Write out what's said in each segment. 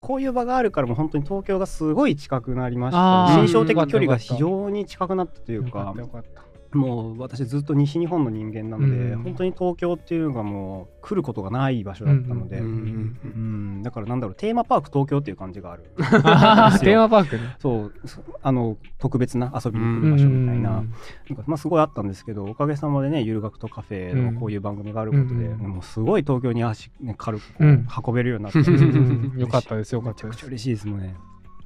こういう場があるからもう本当に東京がすごい近くなりました心象的距離が非常に近くなったというよかよかったもう私ずっと西日本の人間なので、うん。本当に東京っていうのがもう来ることがない場所だったので、ううんんうん。だからなんだろうテーマパーク東京っていう感じがあるテーマパークね。そうそあの特別な遊びに来る場所みたいな,、うんなんかまあ、すごいあったんですけどおかげさまでねゆる学とカフェのこういう番組があることで、うんもうすごい東京に足、ね、軽く運べるようになって、うんよかったですよかったです。めちゃくちゃ嬉しいですもんね。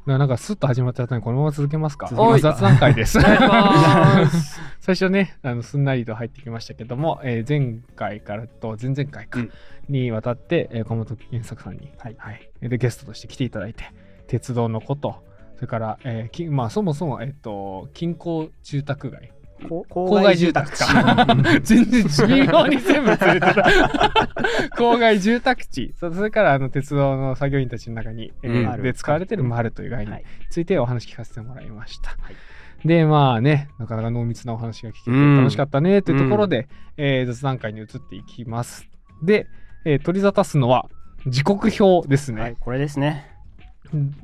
なんかスッと始まっちゃったのでこのまま続けますか。雑談会です。最初ねあのすんなりと入ってきましたけども、えー前回からと前々回か、うん。にわたって、えー、小本健作さんに、はい。でゲストとして来ていただいて鉄道のことそれから、えーきまあ、そもそも、えっと近郊住宅街こ郊外住宅か全然微妙に全部連れてた。郊外住宅地。そそれからあの鉄道の作業員たちの中に、えーうん。で使われてる丸という概念。はい。についてお話聞かせてもらいました、はい。でまあねなかなか濃密なお話が聞けてうん。楽しかったねというところで、えー雑談会に移っていきます。で、えー取り沙汰すのは時刻表ですね、はい、これですね。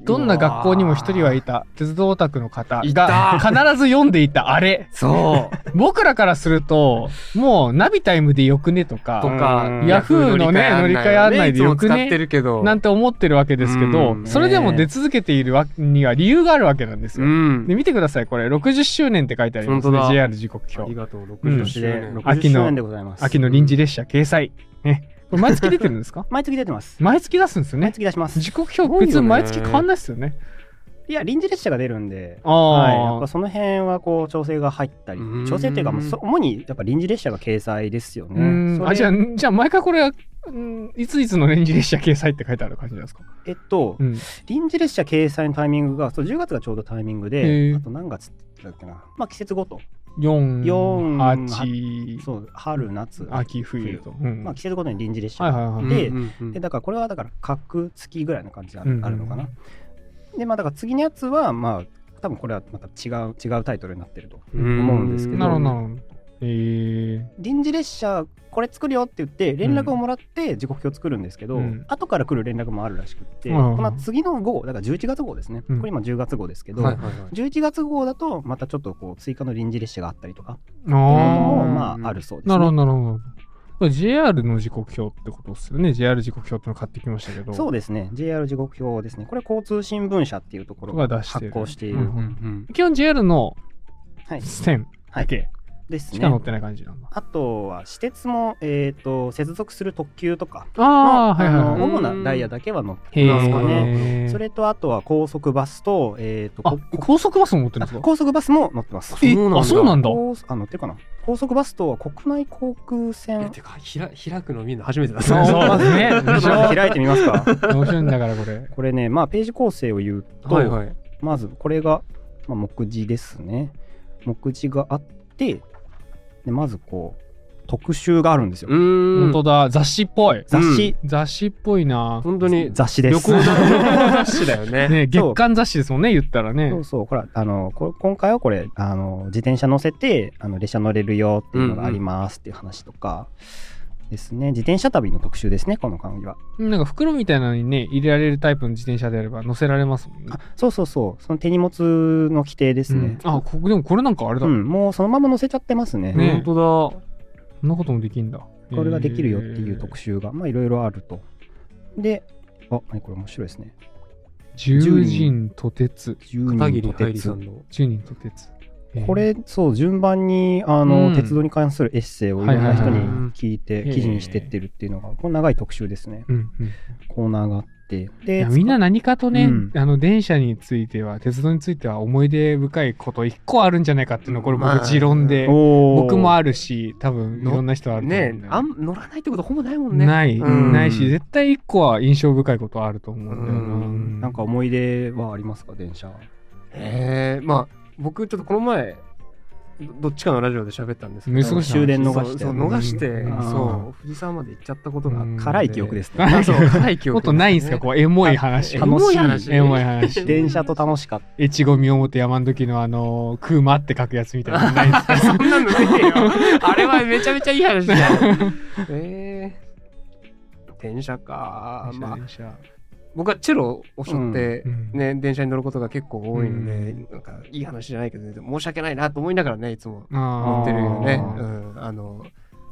どんな学校にも一人はいた。鉄道オタクの方いがた。必ず読んでいた。あれ。そう。僕らからするともうナビタイムでよくねとかとかうん。ヤフーのね乗り換え案内でよくねなんて思ってるわけですけどうんそれでも出続けているわには理由があるわけなんですうよ。ん。で見てくださいこれ。60周年って書いてありますね。JR 時刻あり表がとう。うん60周年。60秋の周年でございます。秋の臨時列車掲載。ねこれ毎月出てるんですか？毎月出てます。毎月出すんですよ毎ね月出します。時刻表別に毎月変わんないですよね。いや、臨時列車が出るんで、はい、やっぱその辺はこう調整が入ったりうん、調整っていうか、もうそ主にやっぱ臨時列車が掲載ですようね。あじゃあじゃあ毎回これいついつの臨時列車掲載って書いてある感じなんですか？えっと、うん。臨時列車掲載のタイミングが、そう10月がちょうどタイミングへでー、あと何月だっけな、まあ季節ごと、4、四8、そう春、夏、秋、冬と。うん。まあ季節ごとに臨時列車はいはいはい。でだからこれはだから各月ぐらいの感じがあるあるのかな。でまあだから次のやつはまあ多分これはまた違う違うタイトルになってると思うんですけど。なるほどなるほど。えー、臨時列車これ作るよって言って連絡をもらって時刻表を作るんですけど、うん。後から来る連絡もあるらしくって、うん。この次の号だから11月号ですね、うん。これ今10月号ですけど、はいはいはい。11月号だとまたちょっとこう追加の臨時列車があったりとかあっていうのもーまああるそうですね。なるほどなるほど。JR の時刻表ってことですよね。JR 時刻表っての買ってきましたけど。そうですね。JR 時刻表ですね。これ交通新聞社っていうところがが出してる。発行している、うんうんうん。基本 JR のはい。線だけですねしか乗ってない感じなんだ。あとは私鉄も、えー、と接続する特急とかああ、はいはいはい。主なダイヤだけは乗ってへますかね。え。それとあとは高速バスと,、えー、と高速バスも持ってるんですか？あ高速バスも乗ってます。えそうなんだあ、そうなんだ。高あ乗ってるかな高速バスとは国内航空え船てかひら開くの見るの初めてだそうそうですね。開いてみますか？面白いんだからこれ。これねまあページ構成を言うと、はいはいまずこれが、まあ、目次ですね目次があってでまずこう特集があるんですよ、本当だ、雑誌っぽい。雑誌、雑誌っぽいな。本当に雑誌です。旅行 雑誌だよね。ね、月刊雑誌ですもんね、言ったらね。そう。そう、ほら、あの、こ今回はこれ、あの、自転車乗せて、あの、列車乗れるよっていうのがありますっていう話とかですね。自転車旅の特集ですね、この感じは。なんか袋みたいなのにね、入れられるタイプの自転車であれば乗せられますもんね。あそうそうそう、その手荷物の規定ですね。うんあ、ここでもこれなんかあれだ。うん、もうそのまま乗せちゃってますね。ね本当そんなこともできんだ。これができるよっていう特集。集が、まあいろいろあると。で、あ、何これ面白いですね。十人と鉄。10だ片桐人と鉄十人と鉄。えーこれ、そう、順番に、あの、うん。鉄道に関するエッセイをいろんな人にはいはい。はい聞いて、うん。記事にしてってるっていうのが、これ長い特集ですね。うんうん。コーナーがあって。いでや、みんな何かとね、うん。あの電車については鉄道については思い出深いこと一個あるんじゃないかっていうのはこれまあ僕持論で、僕もあるし多分いろんな人あると思うね。あん乗らないってことほぼないもんね。ない、うん。ないし絶対一個は印象深いことあると思うんだよな、うん。なんか思い出はありますか電車。へえまあ僕ちょっとこの前どどっちかのラジオで喋ったんですけど。終電逃して。そうそう逃して、うん。そう藤沢まで行っちゃったことが辛い記憶ですね。あそう 辛い記憶もっとないんすか？こうエモい話。エモい話。エモい話。電車と楽しかった。越後宮本山の時のあの「空間」って書くやつみたいなのないんですか？そんなのねえよ。あれはめちゃめちゃいい話じゃん。えー、電車か。まあ電車僕はチェロを背負って、うんね、電車に乗ることが結構多いので、うん。なんかいい話じゃないけど、ね、申し訳ないなと思いながらねいつもあ乗ってるよね。あーうん、あの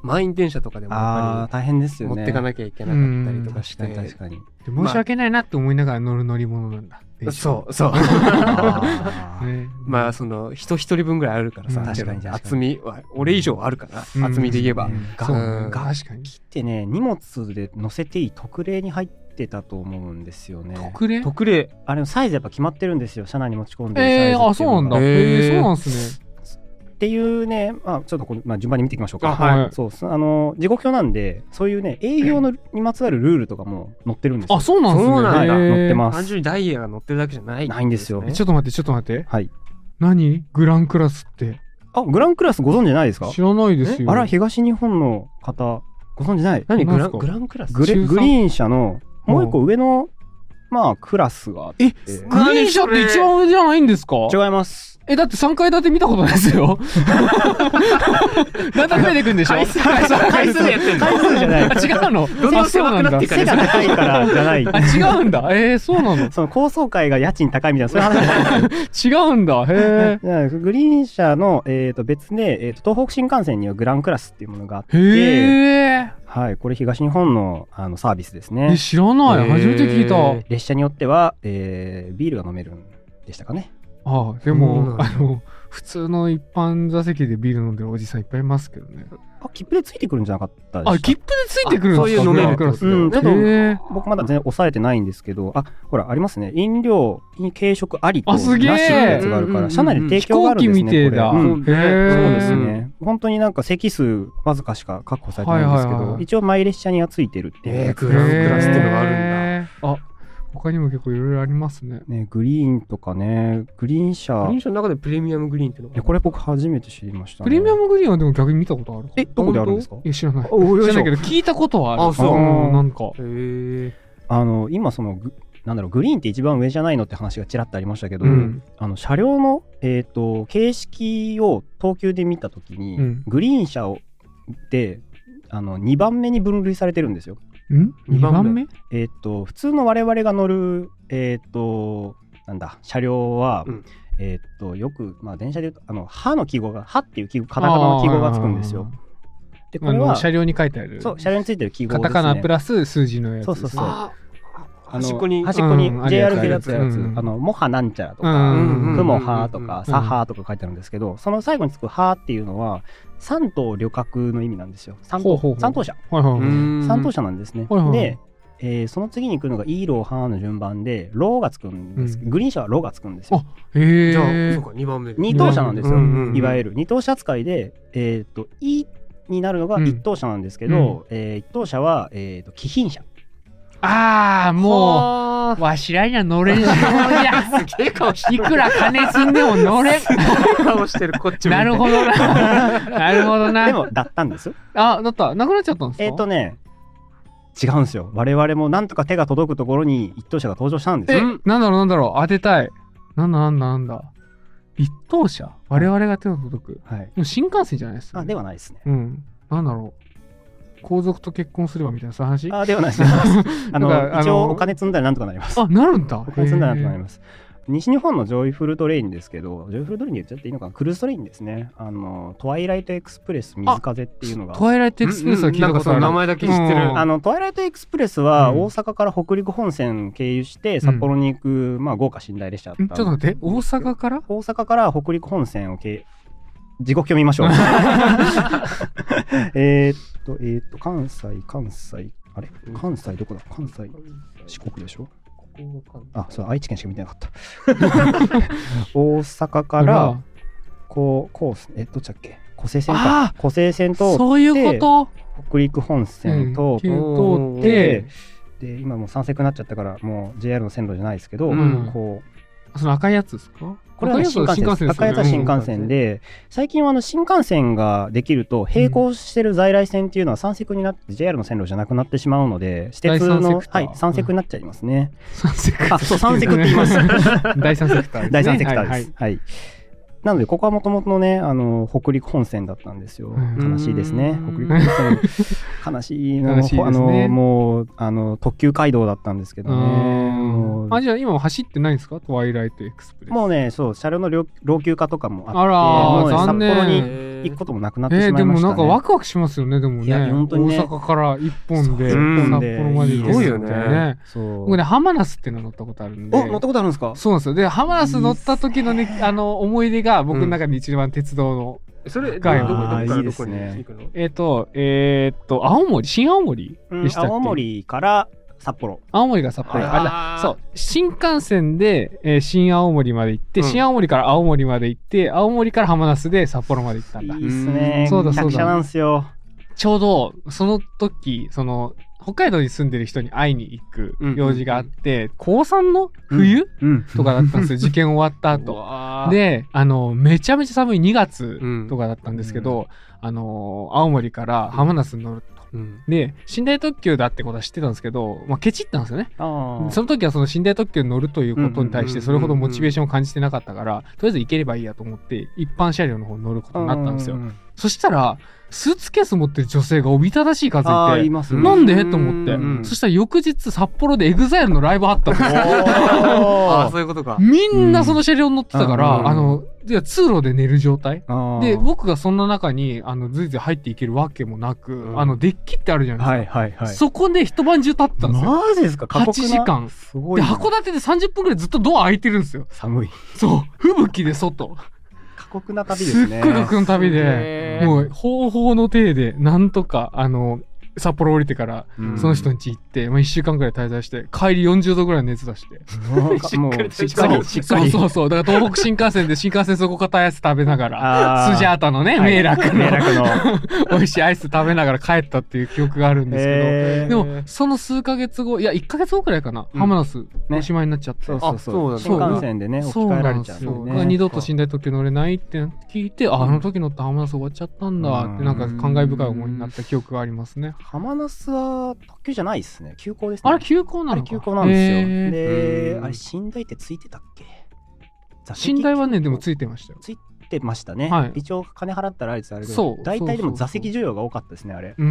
満員電車とかでもやっああ大変ですよね。ぱり持ってかなきゃいけなかったりとかして、確かに確かに。で申し訳ないなって思いながら乗る乗り物なんだ。そうそう。あー。ね。まあその人一人分ぐらいあるからさ、うん。確かに厚みは俺以上あるから、うん。厚みで言えば、うん。がそううん確かに。でね荷物で載せていい特例に入ってたと思うんですよね。特例？特例。あれのサイズやっぱ決まってるんですよ。車内に持ち込んでるサイズえー、あ、そうなんだ。えー、そうなんすね。っていうね、まあ、ちょっとこれ、まあ、順番に見ていきましょうか。あはい。そうす。あの時刻表なんでそういうね営業のにまつわるルールとかも載ってるんですよ。あ、そうなんすね。そうなんだ。へー。載ってます。単純にダイヤが乗ってるだけじゃない、ないんですよ。えちょっと待って、ちょっと待って。はい。何？グランクラスって？あグランクラスご存知ないですか？知らないですよ。あら東日本の方ご存知ない？何？グランクラス？グリーン車のもう一個上のまあクラスがあってえグリーン車って一番上じゃないんですか？違います。え、だって3階建て見たことないですよ。だんだん増えていくんでしょ？回数回数回数でやってんの？回数じゃない。あ、違うのどんど狭くなっていく背が高いからじゃない。あ、違うんだ。えー、そうなの？その高層階が家賃高いみたいなそういう話じゃないです違うんだ。へいやグリーン車の、えー、と別で、えー、と東北新幹線にはグランクラスっていうものがあって、え。へえ。はい、これ東日本のあのサービスですねえ、。知らない。初めて聞いた。列車によっては、えービールが飲めるんでしたかね。あでそうも、あの、普通の一般座席でビール飲んでるおじさんいっぱいいますけどね。あ切符でついてくるんじゃなかったあ、切符でついてくるんですか？あそういう飲めるクラスうん、ちょっと僕まだ全然抑えてないんですけど、あほら、ありますね、飲料、軽食ありとなしのあすげえやつがあるから、車内で提供があるんですね。飛行機みてえだんそうですね。本当になんか席数わずかしか確保されてないんですけど、はいはいはい一応毎列車にはついてるっていうえー、グララスっていうのがあるんだ。へーあ、他にも結構いろいろありますね。ね、グリーンとかね、グリーン車、グリーン車の中でプレミアムグリーンっていうのこれ僕初めて知りました、ね。プレミアムグリーンはでも逆に見たことある。え、どこであるんですか？いや、知らない。お知らないけど、聞いたことはある。あそうんなんか。へえあの、今そのグ、なんだろう、グリーンって一番上じゃないのって話がちらっとありましたけど、うんあの車両の、えー、と形式を東急で見たときに、うんグリーン車をであの2番目に分類されてるんですよ。ん？二 ?2 番目？番目？えっ、と普通の我々が乗る、えっ、となんだ車両は、うんえっ、とよく、まあ、電車で言うとあの「歯」の記号が「歯」っていう記号カタカナの記号がつくんですよ。でこれは車両に書いてある。そう車両についてる記号カです、ね。タカナプラス数字のやつですね。そうそうそう端っこに端っこにうん JR 系やつだったやつ、うんあの、モハなんちゃらとうか、んクモハとか、うんサハとか書いてあるんですけど、その最後につくハっていうのは、三等旅客の意味なんですよ。三等ほうほうほう三等車。三等車なんですね。で、えーその次に来るのがイーローハーの順番で、ローがつくんです。うんグリーン車はローがつくんですよ。へえ。じゃあ、そうか、2番目。二等車なんですよ。いわゆる二等車扱いで、えっ、と、E になるのがうん一等車なんですけど、えー一等車は、えーと、貴賓車。ああ、ももう、わしらには乗れんじゃう、すげえ顔していくら金積んでも乗れん。る。顔してる、こっちも。なるほどな。なるほどな。でも、だったんです。あ、だった？なくなっちゃったんですか？えっ、とね、違うんですよ。我々もなんとか手が届くところに一等車が登場したんですえよ。、なんだろうなんだろう当てたい。なんだなんだなんだ。一等車？我々が手が届く。はい。でも新幹線じゃないですよ、あ、ね。ではないですね。うん。なんだろう。皇族と結婚すればみたいなそういう話？あ、ではないです。あの、一応お金積んだらなんとかなります。あ、なるんだ。お金積んだらなんとかなりす。ます。西日本のジョイフルトレインですけど、ジョイフルトレインで言っちゃっていいのかな？クルーズトレインですね。あの、トワイライトエクスプレス瑞風っていうのが。トワイライトエクスプレスは聞いたことある。なんかその名前だけ知ってる。うんあのトワイライトエクスプレスはうん大阪から北陸本線経由して札幌に行く、まあ、豪華寝台列車だったんちょっと待って、大阪から？大阪から北陸本線を経時刻表見ましょう。えーっとえーっと関西関西あれ？関西どこだ？関西。四国でしょ？あそう愛知県しか見てなかった。大阪からこうこうえどっちだっけ？湖西線あか湖西線とそういうこと？北陸本線と、うん。通っでて、で今もう三セクになっちゃったからもう JR の線路じゃないですけど、うん。こうその赤いやつですか？これは、ね、新幹線です赤いやつは新幹線。で、赤いやつは新幹線で最近はあの新幹線ができると並行してる在来線っていうのは三セクになって JR の線路じゃなくなってしまうので私鉄のはい三セクになっちゃいますね、三セクター。あそう三セクって言います 第三セクター。第三セクターです、はい。はいなのでここはもともとのねあの北陸本線だったんですよ、うん。悲しいですね。うん。北陸本線。悲しいの 悲しいですね。あのもうあの特急街道だったんですけどね。あじゃあ今も走ってないんですか？トワイライトエクスプレス。もうね、そう、車両の老老朽化とかもあって、あらもうね、札残念。幌にえ行くこともなくなってしまいましたね。なんかワクワクしますよねでもね。本当にね。大阪から一本で札幌まで行くすごいよってね。僕ねハマナスっていうの乗ったことあるんで。お、乗ったことあるんですか？そうなんですよ。でハマナス乗った時のねあの思い出が僕の中で一番鉄道の、それどこどこからあーいいですどこにね。行くの？えっ、とえーっと青森？新青森うんでしたっけ、青森から札幌。青森が札幌。あれだそう。新幹線で、えー新青森まで行って、うん。新青森から青森まで行って青森から浜那須で札幌まで行ったんだ。いいっすね。そうだそうだ。客車なんですよ。ちょうどその時その北海道に住んでる人に会いに行く用事があって、高3の冬、うん。とかだったんですよ。受験終わった後。後であのめちゃめちゃ寒い2月うん。とかだったんですけど、あの青森から浜那須に乗ると。うん。で寝台特急だってことは知ってたんですけど、まあ、ケチったんですよね。その時はその寝台特急に乗るということに対してそれほどモチベーションを感じてなかったからとりあえず行ければいいやと思って一般車両の方に乗ることになったんですよ。そしたらスーツケース持ってる女性がおびただしい数いていますね。なんでと思って。うんそしたら翌日札幌で EXILE のライブあったん。ですよあそういうことか。みんなその車両に乗ってたから、うんあのいや通路で寝る状態。で僕がそんな中にあのずいずい入っていけるわけもなく、うん。あのデッキってあるじゃないですか、はいはいはい。そこで一晩中立ってたんですよ、マジですか？過酷な。8時間。ですごいな。函館で30分ぐらいずっとドア開いてるんですよ。寒い。そう。吹雪で外。過酷な旅ですすね。っごい過酷な旅でーもう方法の体でなんとかあの札幌降りてからうん。その人ん家行って、まあ、1週間ぐらい滞在して帰り40度ぐらい熱出して。もうしっかり、しっかり。そうそうそう。だから東北新幹線で新幹線そこ硬いアイス食べながらスジャータのね、はい。名楽の名楽の。美味しいアイス食べながら帰ったっていう記憶があるんですけど、えー。でもその数ヶ月後いや1ヶ月後くらいかな、うん。浜那須ね。おしまいになっちゃって、そうそうそう。あ新幹線でね、置きそう換えられちゃうんでだからね。二度と寝台特急乗れないって聞いて、ああの時乗ったはまなす終わっちゃったんだってなんか感慨深い思いになった記憶がありますね、はまなすは特急じゃないですね。急行ですね。あれ急行なのかあれ急行なんですよ。でう、んあれ寝台ってついてたっけ？寝台はねでもついてましたよついてましたね。はい。一応金払ったらあれですあれそう大体でも座席需要が多かったですね、あれ。あ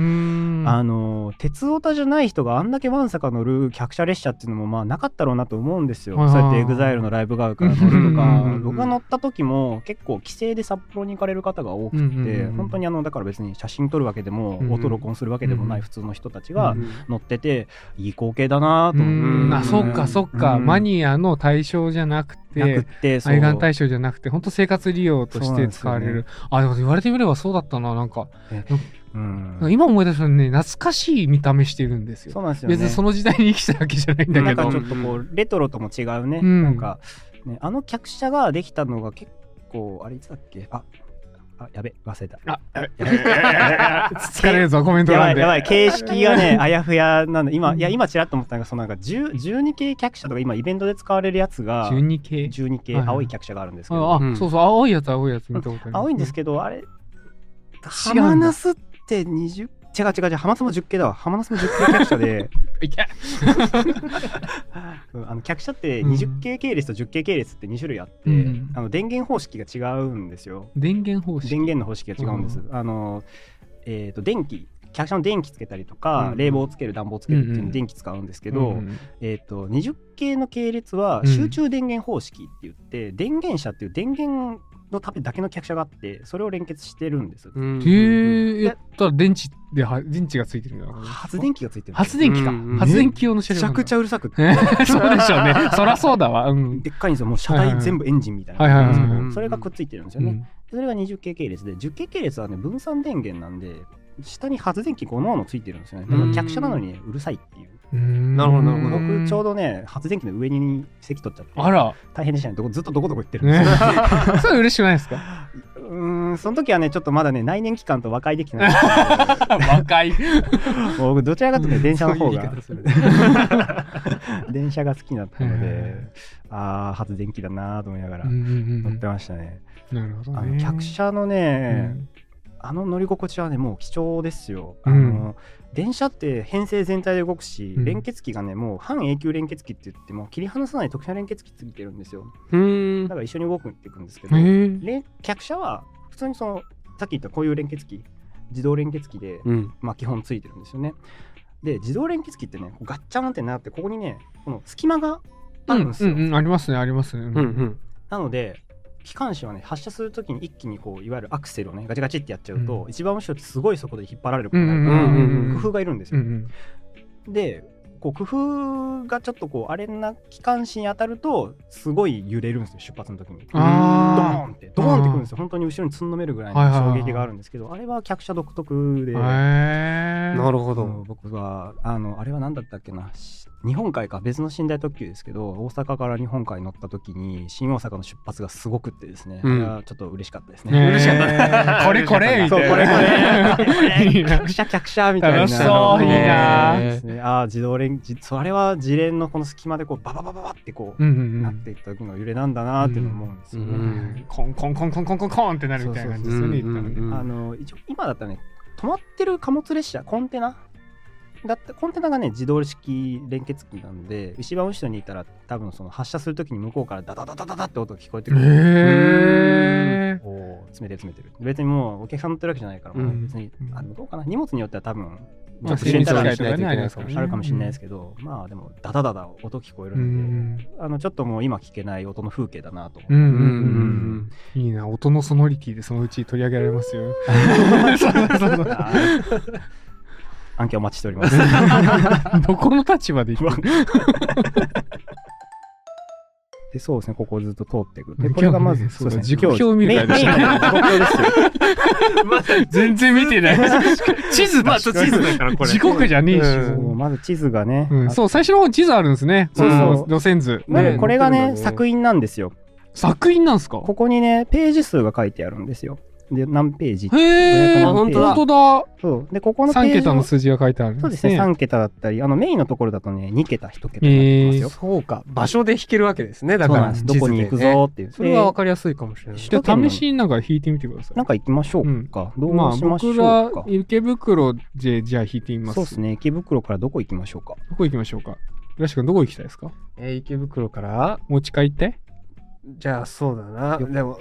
の鉄オタじゃない人があんだけわんさか乗る客車列車っていうのもまあなかったろうなと思うんですよ。はいそうやって EXILE のライブがあるから乗るとか。うん僕が乗った時も結構帰省で札幌に行かれる方が多くて、本当にあのだから別に写真撮るわけでも、音録音するわけでもない普通の人たちがうん乗ってていい光景だなとう思って。ん。あそっかそっか、うん。マニアの対象じゃなくて。なくって愛玩対象じゃなくて本当生活利用として使われる、あでも言われてみればそうだったななんか、うん。今思い出したらね懐かしい見た目してるんですよ。そうなんですよね。別にその時代に生きたわけじゃないんだけど。なんかちょっとこうレトロとも違うね、うん。なんか、ね、あの客車ができたのが結構あれいつだっけ？ああやべ忘れた。あや疲 れるぞコメントやば欄でいやばい。形式がねあやふやなんだ。今いや今ちらっと思ったのがそのなんか10 12系客車とか今イベントで使われるやつが12系？12系はいはい。青い客車があるんですけど、あ、あうん。そうそう青いやつ青いやつ見たことある青いんですけどあれ違うんだ。浜那須って20違う違う違う。も10系だわ。浜那須も10系客車で。い。け うんあの客車ってうん。20系系列と10系系列って2種類あって、うん。あの電源方式が違うんですよ。電源方式。電源の方式が違うんです、あのえっ、と電気。客車の電気つけたりとか、うん冷房をつける暖房をつけるっていううんうん。のに電気使うんですけど、うんえっ、と20系の系列はうん。集中電源方式って言って、電源車っていう電源のためだけの客車があってそれを連結してるんです、うんへえやったら電池では電池がついてるみた発電機がついてる発電機か、うん発電機用の車めちゃくちゃうるさくそうでしょうね。そらそうだわ。うん。でっかいんですよ。もう車体全部エンジンみたいな。それがくっついてるんですよね、それが20系系列で10系系列はね分散電源なんで下に発電機5ののついてるんですよね。だから客車なのにねうるさいっていう。うんなるほどなるほど。僕ちょうどね発電機の上に席取っちゃって。あら。大変でしたね。ずっとどこどこ行ってるんでねす。よ、それ嬉しくないですか？うーんその時はねちょっとまだね内燃機関と和解できてなかったんで若い。もう 僕どちらかというとね電車の方が。電車が好きだったのでああ発電機だなと思いながらうんうんうん乗ってましたね、なるほどあのね客車のうね、ん。あの乗り心地はねもう貴重ですよ。うん。あの電車って編成全体で動くし、うん。連結機がねもう半永久連結機って言っても切り離さない特殊な連結機ついてるんですよ。うん。だから一緒に動くっていくんですけど、客車は普通にそのさっき言ったこういう連結機自動連結機で、うん。まあ、基本ついてるんですよね。で自動連結機ってねガッチャンってなってここにねこの隙間があるんですよ、うんうん、ありますねありますね。うんうん。なので機関士はね発射するときに一気にこういわゆるアクセルをねガチガチってやっちゃうと、うん。一番後ろってすごい速度で引っ張られることになる。うんから、うんうんうん。工夫がいるんですよ、うんでこう工夫がちょっとこうあれな機関士に当たるとすごい揺れるんですよ出発の時に。ドあー。ンってドーンってくるんですよ。本当に後ろにつんのめるぐらいのはいはいはい衝撃があるんですけど、あれは客車独特で。なるほど。僕はあのあれは何だったっけな。し日本海か別の寝台特急ですけど大阪から日本海に乗った時に新大阪の出発がすごくってですね、うん。あれはちょっと嬉しかったですね、ね嬉しかった。これこれみそうたいな。これこれ。いいな。客車客車みたいな。楽しそういいな。ですねああ自動連じそれは自連のこの隙間でこうバババババってこう、うんうんうん。なっていった時の揺れなんだなっていうのを思うんですよね、うんコンコンコンコンコンコンコンってなるみたいな感じですよね。一応今だったらね止まってる貨物列車コンテナだってコンテナがね自動式連結機なので一番後ろにいたら多分その発射するときに向こうからダダダダダダって音が聞こえてくる、へえ。おー詰めて詰めてる。別にもうお客さん乗ってるわけじゃないから、もう別にうんあどうかな。荷物によっては多分まあちょっと入れたらセンサーとかねありますからねあるかもしれないですけど、まあでもダダダダ音聞こえるうんで、ん。あのちょっともう今聞けない音の風景だなと思って、うんうんううん。うん。んいいな音のソノリティでそのうち取り上げられますよ。案件お待ちしております。どこの立場で言って でそうですね、ここをずっと通っていく。で、これがまず、そうだですね時刻表を見るか。全然見てない。地図だし。まあ地図だからこれ時刻じゃねえし。まず地図がね、そう、最初の方に地図あるんですね。そうそうの路線図。これがね、作品なんですよ。作品なんすか？ここにね、ページ数が書いてあるんですよ。で、何ページ？へえ、500本当だ。何ページ本当だ。そう。で、ここのペー3ジを桁の数字が書いてあるんそうですね、3桁だったり、あの、メインのところだとね、2桁、1桁になってますよ。そうか場所で弾けるわけですねだから。どこに行くぞっていう。それは分でかりやすいかもしれない首じゃあ試しになんか弾いてみてください。なんか行きましょうか。どまあうしましょ僕うか。ら池袋でじゃあ弾いてみます。そうですね、池袋からどこ行きましょうか。どこ行きましょうか浦島君どこ行きたいですか？えー池袋から持ち帰ってじゃあそうだなよでも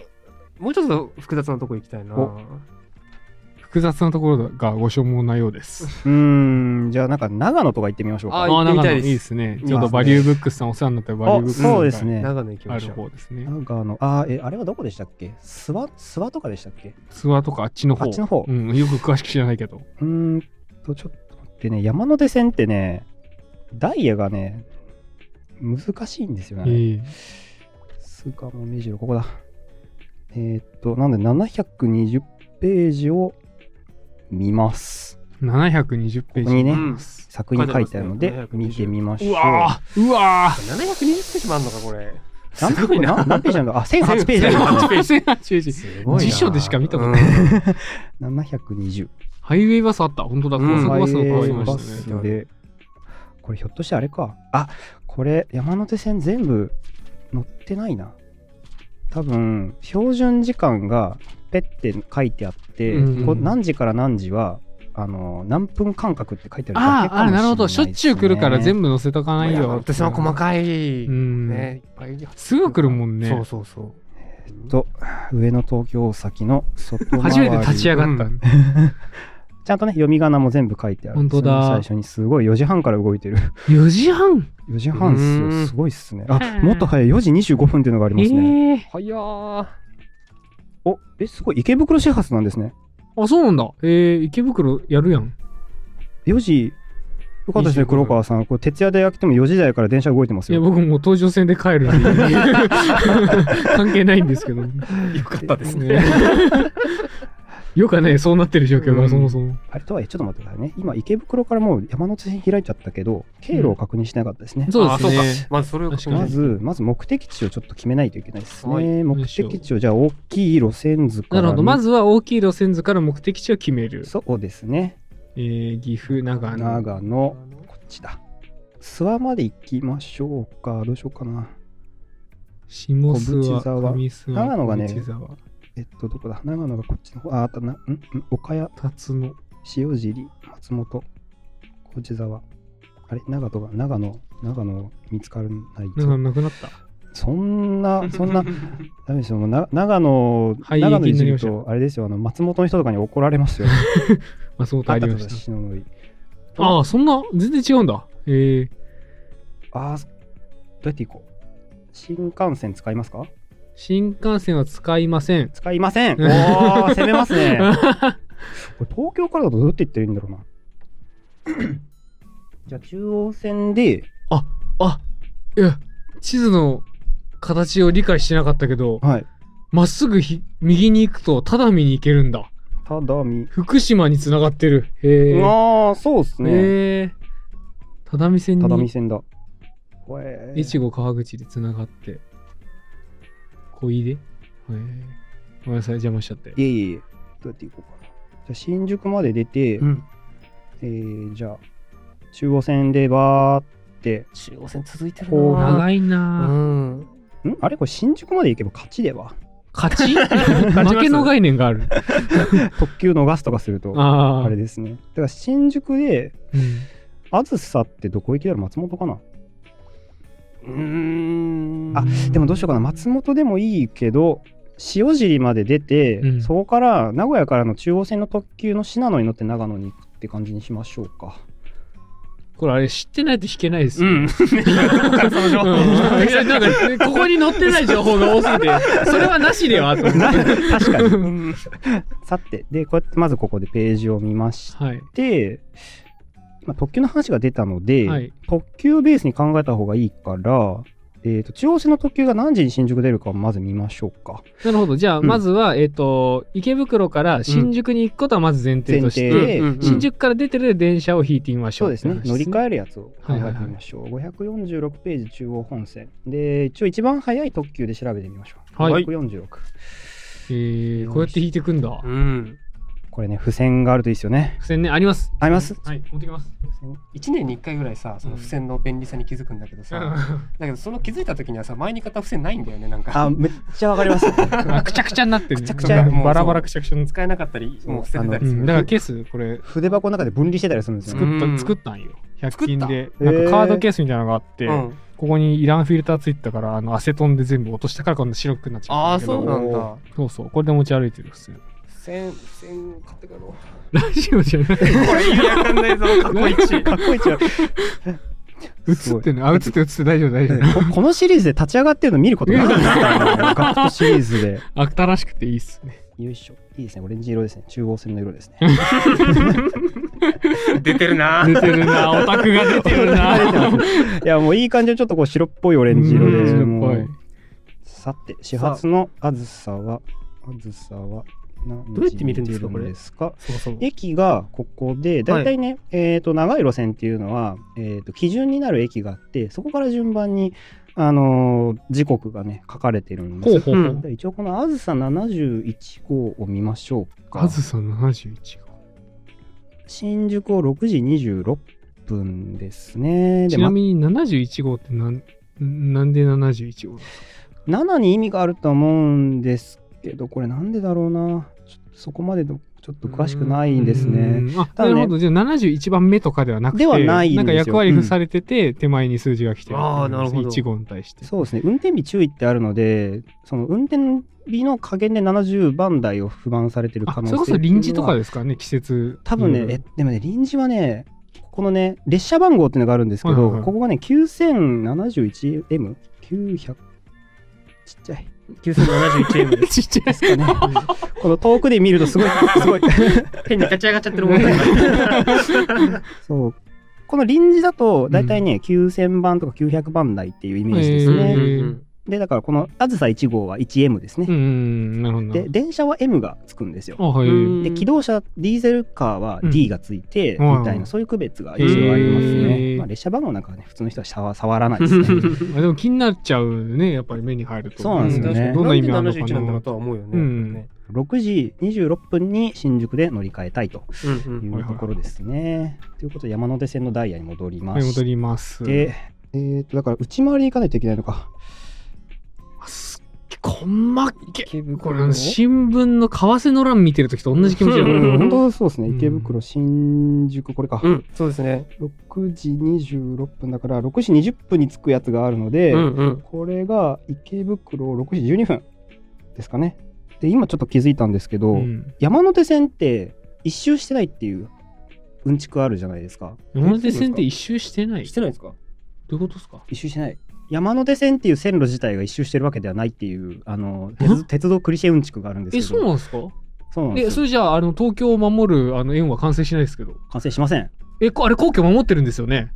もうちょっと複雑なとこ行きたいなお複雑なところがご所望なようです。うーん、じゃあなんか長野とか行ってみましょうか。あ行っていいいですね。いいですねちょうどバリューブックスさんお世話になったバリューブックスさんそうですね長野行きましょう方ですね。長野、あー、え、あれはどこでしたっけ？諏訪、諏訪とかでしたっけ？諏訪とかあっちの方。あっちの方うん、よく詳しく知らないけど。うーんと、ちょっと待ってね、山手線ってね、ダイヤがね、難しいんですよね。ええ巣鴨目白、ここだ。えーっと、なんで720ページを見ます。720ページ。ここにね、うん作品書いてあるので、見てみましょう。うわーうわー720ページもあんのかこれ何すごいなページなんだ？あ、1008ページある1008ページ。1008ページ。すごいな辞書でしか見たことうないん720。ハイウェイバスあった。本当だ。うん高速バスの変わりまハイウェイバしたね。スで、これひょっとしてあれか。あ、これ山手線全部乗ってないな。多分、標準時間がペッて書いてあって、うんうんこう何時から何時は、あの何分間隔って書いてあるだああ、けかもしれないあなるほど。しょっちゅう来るから全部。部載せとかないよ。私は細かいうん。ねいっぱいすぐ来るもんね。そうそうそうと、上野東京先の外回り初めて立ち上がった。うん ちゃんとね、読み仮名も全部書いてある。本当だ最初にすごい4時半から動いてる。4時半？4時半っすうよ。んすごいっすね。あ、もっと早い。4時25分っていうのがありますね。えーお、え、すごい。池袋始発なんですね。あ、そうなんだ。えー、池袋やるやん。4時、よかったですね、25黒川さん。これ徹夜でやっても4時台から電車動いてますいや、よ。僕もう東上線で帰るんで。関係ないんですけど。よかったですね。よかね、そうなってる状況がうんそもそも。あれとはいえ、ちょっと待ってくださいね。今、池袋からもう山手線開いちゃったけど、経路を確認しなかったですね。そうですあそうかね。まずそれをまず、まず目的地をちょっと決めないといけないですはいね。目的地を、じゃあ、大きい路線図から。なるほど。まずは大きい路線図から目的地を決める。そうですね。えー、岐阜、長野。長野、こっちだ。諏訪まで行きましょうか。どうしようかな。下諏訪、沢上諏訪、長野がねえっと、どこだ？長野がこっちの方。あ、あったな。ん？ん？岡谷、辰野。塩尻、松本、小内沢？あれ？長野が、長野、長野見つからない。長野なくなった？そんな、そんな、ダメですよ。もうな長野、廃長野になりましたと、あれですよ、あの松本の人とかに怒られますよ。松本ありました。ああ、そんな、全然違うんだ。へえ。あーどうやって行こう？新幹線使いますか？新幹線は使いません。使いません。おー攻めますね。これ東京からだとどうやって行ったらいいんだろうな。じゃあ中央線で。あ、いや、地図の形を理解してなかったけど、はい。まっすぐひ右に行くと、只見に行けるんだ。ただみ福島に繋がってる。へえ。ああそうっすね。へえ。只見線ただみに、線だ。ほえー越後川口で繋がって、小出？へえ。ごめんなさい、邪魔しちゃって。いえいえいえどうやって行こうかなじゃあ新宿まで出て、うん。えー、じゃあ中央線でバーって中央線続いてるこうな長いうなぁ。ん。ん？あれ？これ新宿まで行けば勝ちでは？勝ち？負けの概念がある。特急逃すとかするとああ。あれですねだから新宿でうんあずさってどこ行きだろう松本かな？うーん。あでもどうしようかな松本でもいいけど塩尻まで出て、うんそこから名古屋からの中央線の特急の信濃に乗って長野に行くって感じにしましょうかこれあれ知ってないと弾けないですよ。うん。なんかここに載ってない情報が多すぎて、それはなしでは。確かにうんさてでこうやってまずここでページを見ましはい。て、まあ、特急の話が出たので、はい。特急をベースに考えた方がいいから、えー、と中央線の特急が何時に新宿出るかをまず見ましょうか。なるほど。じゃあ、うん。まずは、えっ、と、池袋から新宿に行くことはまず前提として、前提でうん。うん。新宿から出てる電車を引いてみましょう。そうですね。乗り換えるやつを考えはいはいはい。てみましょう、546ページ中央本線。で一応一番早い特急で調べてみましょう、はい。546えー、こうやって引いていくんだ。うん。これね付箋があるといいですよね付箋ね、あります。あります？はい、持ってきます。1年に1回ぐらいさ、その付箋の便利さに気づくんだけどさ、だけどその気づいた時にはさ、前に買った付箋ないんだよね、なんか。あめっちゃわかりますあ くちゃくちゃになってる、ね。くちゃくちゃバラバラくちゃくちゃに。使えなかったり、もう捨ててたりする。うん、だからケース、これ、筆箱の中で分離してたりするんですよね作った、うん作ったんよ。100均で。たなんかカードケースみたいなのがあって、うんここにいらんフィルターついてたから、あの、アセトンで全部落としたから今度白くなっちゃああ、ったんだけど。そうなんだ。そうそう。これで持ち歩いてる普通。付箋、付箋買って帰ろラジオじゃない。う。これ意味わかんないぞ、かっこいいし。かっこいいじゃん映ってんの？あ、映って映って大丈夫大丈夫。ここのシリーズで立ち上がってるの見ることないですからねガクトシリーズで新しくていいっすね。よいしょいいですねオレンジ色ですね中央線の色ですね 出てるな。出てるな、オタクが出てるな。いやもういい感じでちょっとこう白っぽいオレンジ色でうん白っぽいさて始発のあずさはあずさは何どうやって見るんですか時に出ですか？そうそう。駅がここで大体ね、えー、と長い路線っていうのは、えー、と基準になる駅があってそこから順番に、あのー時刻がね書かれてるんです。ほうほう一応このあずさ71号を見ましょうか。あずさ71号。新宿を6時26分ですね。でちなみに71号ってなん、なんで71号ま7に意味があると思うんですけどこれなんでだろうなそこまでのちょっと詳しくないんですね。ねなるほど。じゃあ71番目とかではなくて、ではないんですよ。んか役割付されてて、手前に数字が来てる。あーなるほど。1号に対して。そうですね。運転日注意ってあるのでその運転日の加減で70番台を不番されてるあ可能性それこそ臨時とかでですかね、季節。多分ね、うん。えでもね臨時はねこのね列車番号っていうのがあるんですけど、はいはいはい。ここがね 9071M900 ちっちゃい 9071M です。ちっちゃいですかね。この遠くで見るとすごい すごい。変に立ち上がっちゃってるもんね。そう。この臨時だと大体ね、9000番とか900番台っていうイメージですね、でだからこのあずさ1号は 1M ですね。で電車は M がつくんですよ。はい。うん。で機動車ディーゼルカーはうん。D がついて、うんみたいなそういう区別が一応ありますへね、ーまあ、列車番号なんかはね普通の人は触触らないですね。あでも気になっちゃうね、やっぱり目に入ると。そうなんですよね。どんな意味あるのか71ななとは思うよね。うん。6時26分に新宿で乗り換えたいというところですね、ということで山手線のダイヤに戻りはい、まして、戻ります。でえー、とだから内回りに行かないといけないのか。あすっげこんまっけ。池袋これ新聞の為替の欄見てるときと同じ気持ちだうん本当そうですねうん池袋新宿これか、うん、そうですね。6時26分だから6時20分に着くやつがあるので、うんうん。これが池袋6時12分ですかね。で、今ちょっと気づいたんですけど、うん山手線って一周してないっていううんちくあるじゃないですか。山手線って一周してない？してないんですか？どういうことですか？一周しない。山手線っていう線路自体が一周してるわけではないっていう、あの、鉄鉄道クリシェうんちくがあるんですけえ、ど。そうなんですか？え、そうなんですよ。それじゃあ、あの、東京を守るあの円は完成しないですけど？完成しません。え、こあれ皇居守ってるんですよね？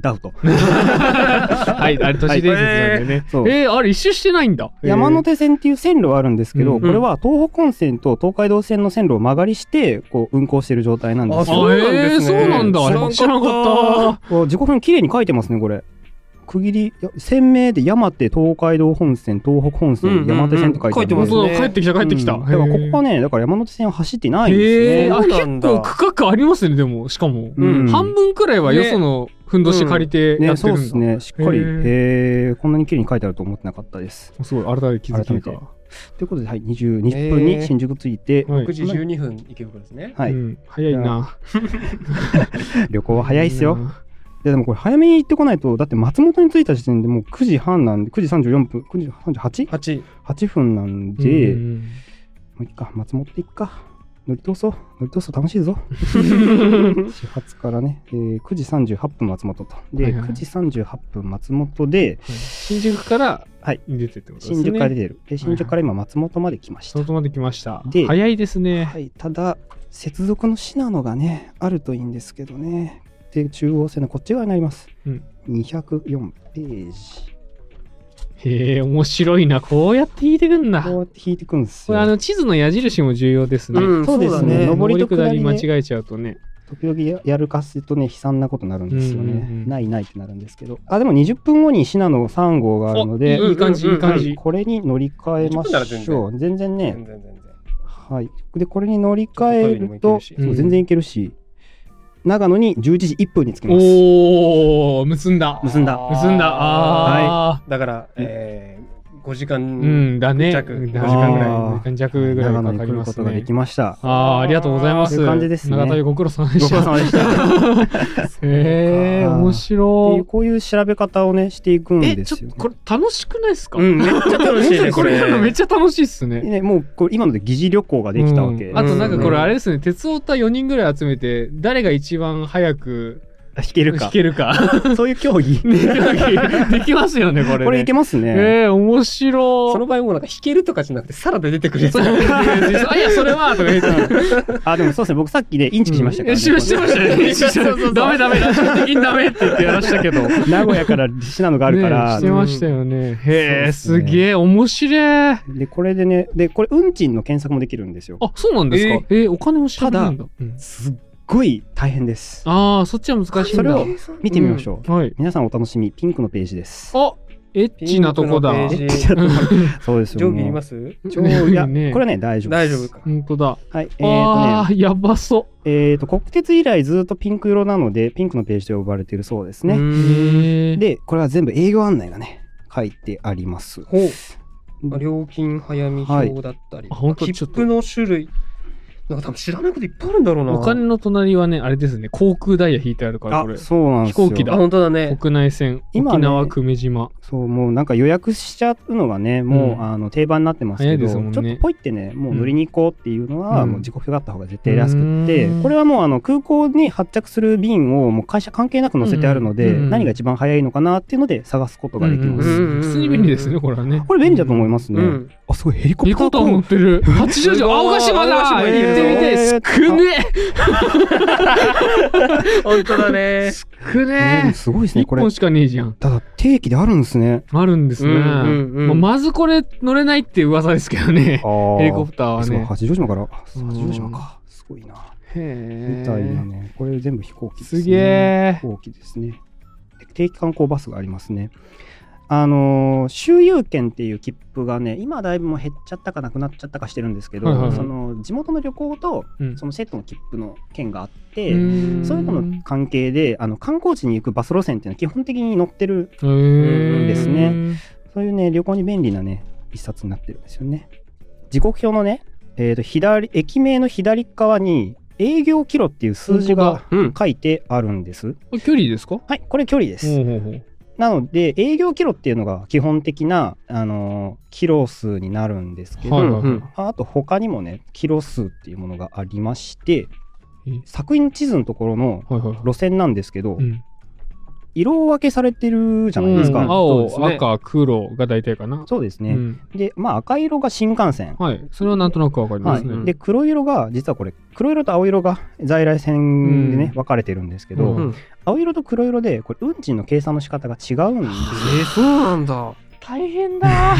ダウト。はい、あれ都市伝説なんでね。そうえーあれ一周してないんだ。山手線っていう線路はあるんですけど、うんこれは東北本線と東海道線の線路を曲がりしてこう運行してる状態なんですよ。あそうなんですねえーそうなんだ。知らんかった知らなかった。あ時刻表綺麗に書いてますねこれ。区切り鮮明で山手東海道本線東北本線、うんうんうん。山手線って書いてあますね。そう帰ってきた帰ってきた。うん。だからここはね、ねだから山手線は走っていないんですね。結構区画ありますね、でも、しかも。うん。半分くらいはよそのふんどし借りてやね、ってるんだ。そうですね。しっかり、えー。こんなに綺麗に書いてあると思ってなかったです。すごい、改めて気づき改か。ということで、はい、22分に新宿着いて、はい。6時12分池袋ですね。はい。うん。早いな。旅行は早いっすよ。いな。ででもこれ早めに行ってこないとだって松本に着いた時点でもう9時半なんで9時34分9時 38?8 8。分なんで、うんもういっか松本で行っか。乗り通そう。乗り通そう楽しいぞ。始発からね、えー9時38分松本と。で、はいはい9時38分松本で新宿からはい。出てってことですね。新宿から出てる。で新宿から今松本まで来ました、外まで来ました。で早いですね。はい、ただ接続の信濃がねあるといいんですけどねで中央線のこっち側になります、うん。204ページ。へえ、面白いな。こうやって引いてくんだ。こうやって引いてくんですこれよあの地図の矢印も重要ですね。うんそうですね。上りと下り間違えちゃうとね。時々ややるかすとね悲惨なことになるんですよね、うんうんうん。ないないってなるんですけど。あでも20分後に信濃3号があるのでおいい感じ、うんいい感じ。はい。これに乗り換えま20分なら全しょう全然ね。全然全然。はい。でこれに乗り換えると全然いけるし、長野に11時1分に着きますおー、結んだ。結んだ結んだ。あだから、えー、5時間、ー。うんだね。弱5時5間ぐらい。あー5時間弱ぐらいかかりますに来ることがでね。きましたああ、ありがとうございます。という感じですね長旅ご苦労様でごした。苦労様でした へえ、面白い。うこういう調べ方をねしていくんえ、ですよ、ね。ちょっとこれ楽しくないですか？うん、めっちゃ楽しいね、ここれれ。めっちゃ楽しいっすね。ね、もうこれ今ので疑似旅行ができたわけ、うんあとなんかこれうんあれですね、鉄オタ4人ぐらい集めて、誰が一番早く弾けるか弾けるか。そういう競技 できますよね、これ、ね。これいけますね、えー、面白い。その場合もうなんか弾けるとかじゃなくて、さらで出てくるやつ。あ、いや、それは、とか言って。あでもそうですね僕さっきでインチキしましたから、ねしましてましたね。そうそうそうダメダメ、ラジオ的にダメって言ってやらしたけど。名古屋から信濃があるから、ねしてましたよね。へえ、すげえ、面白い。でこれでねでこれ運賃の検索もできるんですよあ、そうなんですかえー、お金も知らないんだ。うんすっごい大変ですああ、そっちは難しいんだ。それを見てみましょう、はい。皆さんお楽しみピンクのページですあ、エッチなとこだ。ピンクのページそうですよ定規いります？超いやねこれはね大丈夫です大丈夫か。本当だ。はいえー、ああとねー、やばそえー、と国鉄以来ずっとピンク色なのでピンクのページと呼ばれているそうですう。ね。でこれは全部営業案内がね書いてありますほう。料金早見表だったり、はい切符の種類。なんか多分知らないこといっぱいあるんだろうな。お金の隣はね、あれですね、航空ダイヤ引いてあるから、これ。あ。そうなんですよ。飛行機だ。あ、本当だね。国内線、今ね沖縄久米島。そうもうなんか予約しちゃうのがねもう、うんあの定番になってますけど早いですもんね。ちょっとポイってねもう乗りに行こうっていうのは、うん。もう時刻表があった方が絶対安くって、うん。これはもうあの空港に発着する便をもう会社関係なく載せてあるので、うん。何が一番早いのかなっていうので探すことができます、うんうんうん普通に便利ですね、これはね。これ便利だと思いますね、うん。あすごいヘリコヘリコプター乗ってる。八丈島、青ヶ島だ。青ヶ島行ってみたい。えー少ね。本当だね。少うね。んすごいですねこれ。一本しかねえじゃん。ただ定期であるんですね。あるんですね。うんうんうん。まあまずこれ乗れないって噂ですけどね。ヘリコプタターはね。八丈島から？うん。八丈島か。すごいな。へみたいなね。これ全部飛行機です、ね、すげえ。飛行機ですね。で定期観光バスがありますねあのー周遊券っていう切符がね今だいぶもう減っちゃったかなくなっちゃったかしてるんですけど、はいはいはい。その地元の旅行とうん。そのセットの切符の券があって、うん。そういうのの関係であの観光地に行くバス路線っていうのは基本的に乗ってるへー。ですね。そういうね旅行に便利なね一冊になってるんですよね。時刻表のね、えー、と左駅名の左側に営業キロっていう数字がうん。書いてあるんです。距離ですか？はいこれ距離です、ほうほうほうなので営業キロっていうのが基本的な、あのーキロ数になるんですけど、はいはいあと他にもねキロ数っていうものがありましてえ。作品地図のところのはいはいはい。路線なんですけど、うん色分けされてるじゃないですか。うん青、ね赤、黒が大体かな。そうですね。うんで、まあ赤色が新幹線。はい。それはなんとなくわかりまはいすね。で黒色が実はこれ黒色と青色が在来線でね、うん分かれてるんですけど、うんうん青色と黒色でこれ運賃の計算の仕方が違うんですよ。えー、そうなんだ。大変だ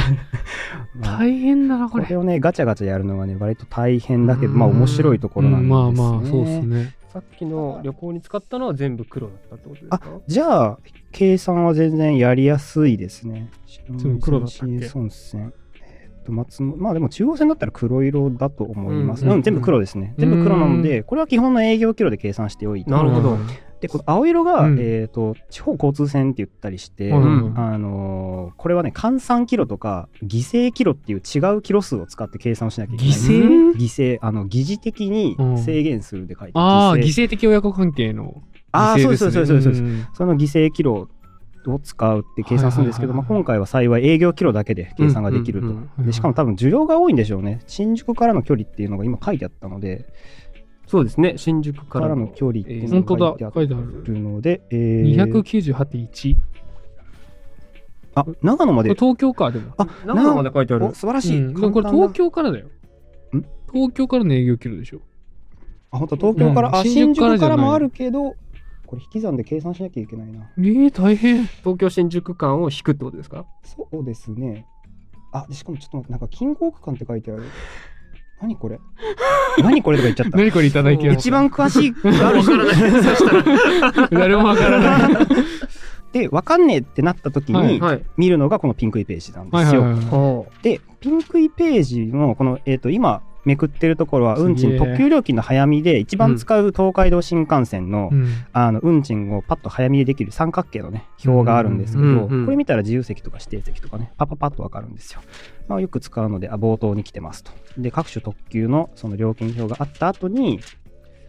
まあ大変だな、これ。これをねガチャガチャやるのがね割と大変だけど、うんまあ面白いところなんですね。うんまあまあ、そうですね。さっきの旅行に使ったのは全部黒だったってことですか？じゃあ計算は全然やりやすいですね。全部黒だったっけ？線えーっと松本まあでも中央線だったら黒色だと思います。ううんん、全部黒ですね。全部黒なので、これは基本の営業キロで計算しておいて。なるほどうんで、この青色が、うん。えーっと地方交通線って言ったりして、うん。あのーこれはね、換算キロとか犠牲キロっていう違うキロ数を使って計算しなきゃいけない。犠牲犠牲、あの、疑似的に制限するで書いて、ああ、犠犠牲牲的親子関係のああ、犠牲そうです、そうです、そうです。そうですん。その犠牲キロを使うって計算するんですけど、まあ、はいはいはいはい。今回は幸い営業キロだけで計算ができると、うんうんうんでしかも多分需要が多いんでしょうね新宿からの距離っていうのが今書いてあったのでそうですね。新宿かかららのの距離っていうの本当だが書いてあ書いてある。るので、えー298.1。あ長野まで。東京か、でも。あ長野まで書いてある。お。素晴らしい、うん。でもこれ簡単だ東京からだよ。ん？東京からの営業キロでしょ。あ本当東京から、あうん。新新宿宿からじゃない。からもあるけどこれ引き算で計算しなきゃいけないな。えー、大変。東京新宿間を引くってことですか？そうですね。あでしかもちょっと待ってなんか近郊区間って書いてある何これ？何これとか言っちゃった何これいただき一番詳しいある人誰もわからない。で分かんねえってなった時はいにはい。見るのがこのピンクイページなんですよ。でピンクイページのこの、えー、と今めくってるところは運賃特急料金の早見で一番使う東海道新幹線の,、うんあの運賃をパッと早見でできる三角形のね表があるんですけど、うんうんうんこれ見たら自由席とか指定席とかねパパパッと分かるんですよ。まあ、よく使うのであ冒頭に来てますと。で各種特急のその料金表があった後に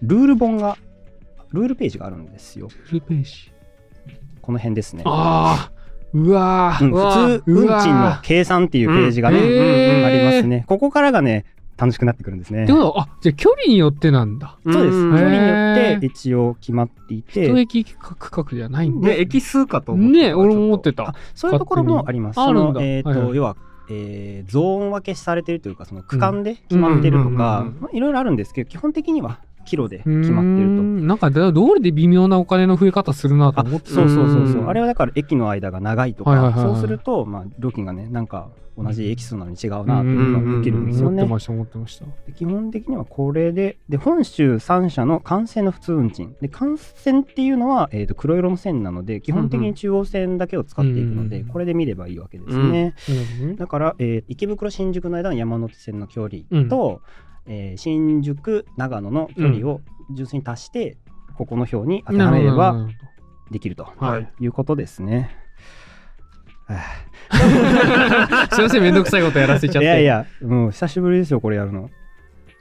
ルール本がルールページがあるんですよ。フルページ。この辺ですね。ああ、うわーうん普通運賃の計算っていうページがね、うんへーありますね。ここからがね、楽しくなってくるんですね。ってことは、あ、じゃあ距離によってなんだ。そうです。ん距離によって一応決まってい一て、駅区画じゃないんだ。ね、駅数かと思ってたね俺も思ってたあ。そういうところもあります。あるんだえっ、と、はいはい要は、えーゾーン分けされてるというか、その区間で決まってるとうんかいろいろあるんですけど、基本的にはキロで決まってると。んなんか、だ道理で微妙なお金の増え方するなとあ思って。たそうそうそうそう。う。ん。あれはだから駅の間が長いとか、そうすると、まあ、料金がね、なんか同じ駅数なのに違うなっていうのが起きるんですよね思って。ました、思ってました。で基本的にはこれで、で本州3社の幹線の普通運賃。で、幹線っていうのは、えー、と黒色の線なので、基本的に中央線だけを使っていくので、うんこれで見ればいいわけですね。だから、えー池袋、新宿の間の山手線の距離と、えー新宿、長野の距離を純粋に足して、ここの表に当てはめればできるとはい。いうことですね。は すいません、めんどくさいことやらせちゃって。あいやいや、もう久しぶりですよ、これやるの。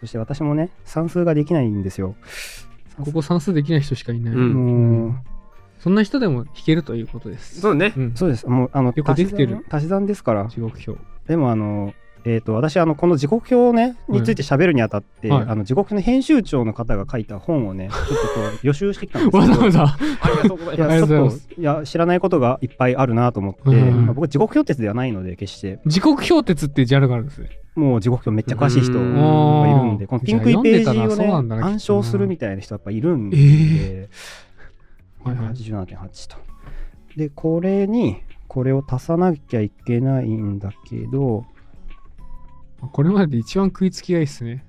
そして私もね、算数ができないんですよ。ここ算数できない人しかいない。うんもうそんな人でも弾けるということです。そうね。うん。そうです。もう、あの、よくできてる足し算足し算ですから。地獄表。でも、あの、えっ、と、私、あの、この時刻表ね、について喋るにあたって、はい。あの、時刻表の編集長の方が書いた本をね、ちょっとこう、予習してきたんですけど。わざわざ。いや、ちょっといや、知らないことがいっぱいあるなと思って、うん。まあ僕、時刻表鉄ではないので、決して、時刻表鉄ってジャンルがあるんですね。もう時刻表めっちゃ詳しい人うん。がいるんで、このピンクイページをね、暗唱するみたいな人やっぱいるんで、えはいはい。87.8と。で、これに、これを足さなきゃいけないんだけど、これまでで一番食いつきがいいっすね。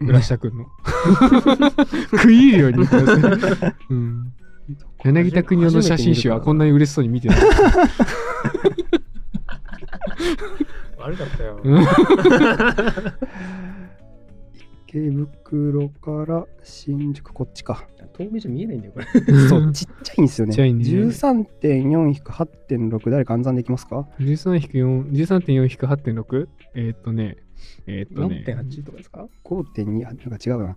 浦下くんの。食い入るように言ってますね。うん。柳田国男の写真集はこんなに嬉しそうに見てない。悪かったよ。池袋から新宿、こっちか。遠目じゃ見えないんだよ、これ。そう、ちっちゃいんですよね。ちっちゃいね。13.4-8.6、誰か暗算できますか ?13.4-8.6? えー、っとね、えー、っとね。4.8とかですか ?5.2、なんか違うな。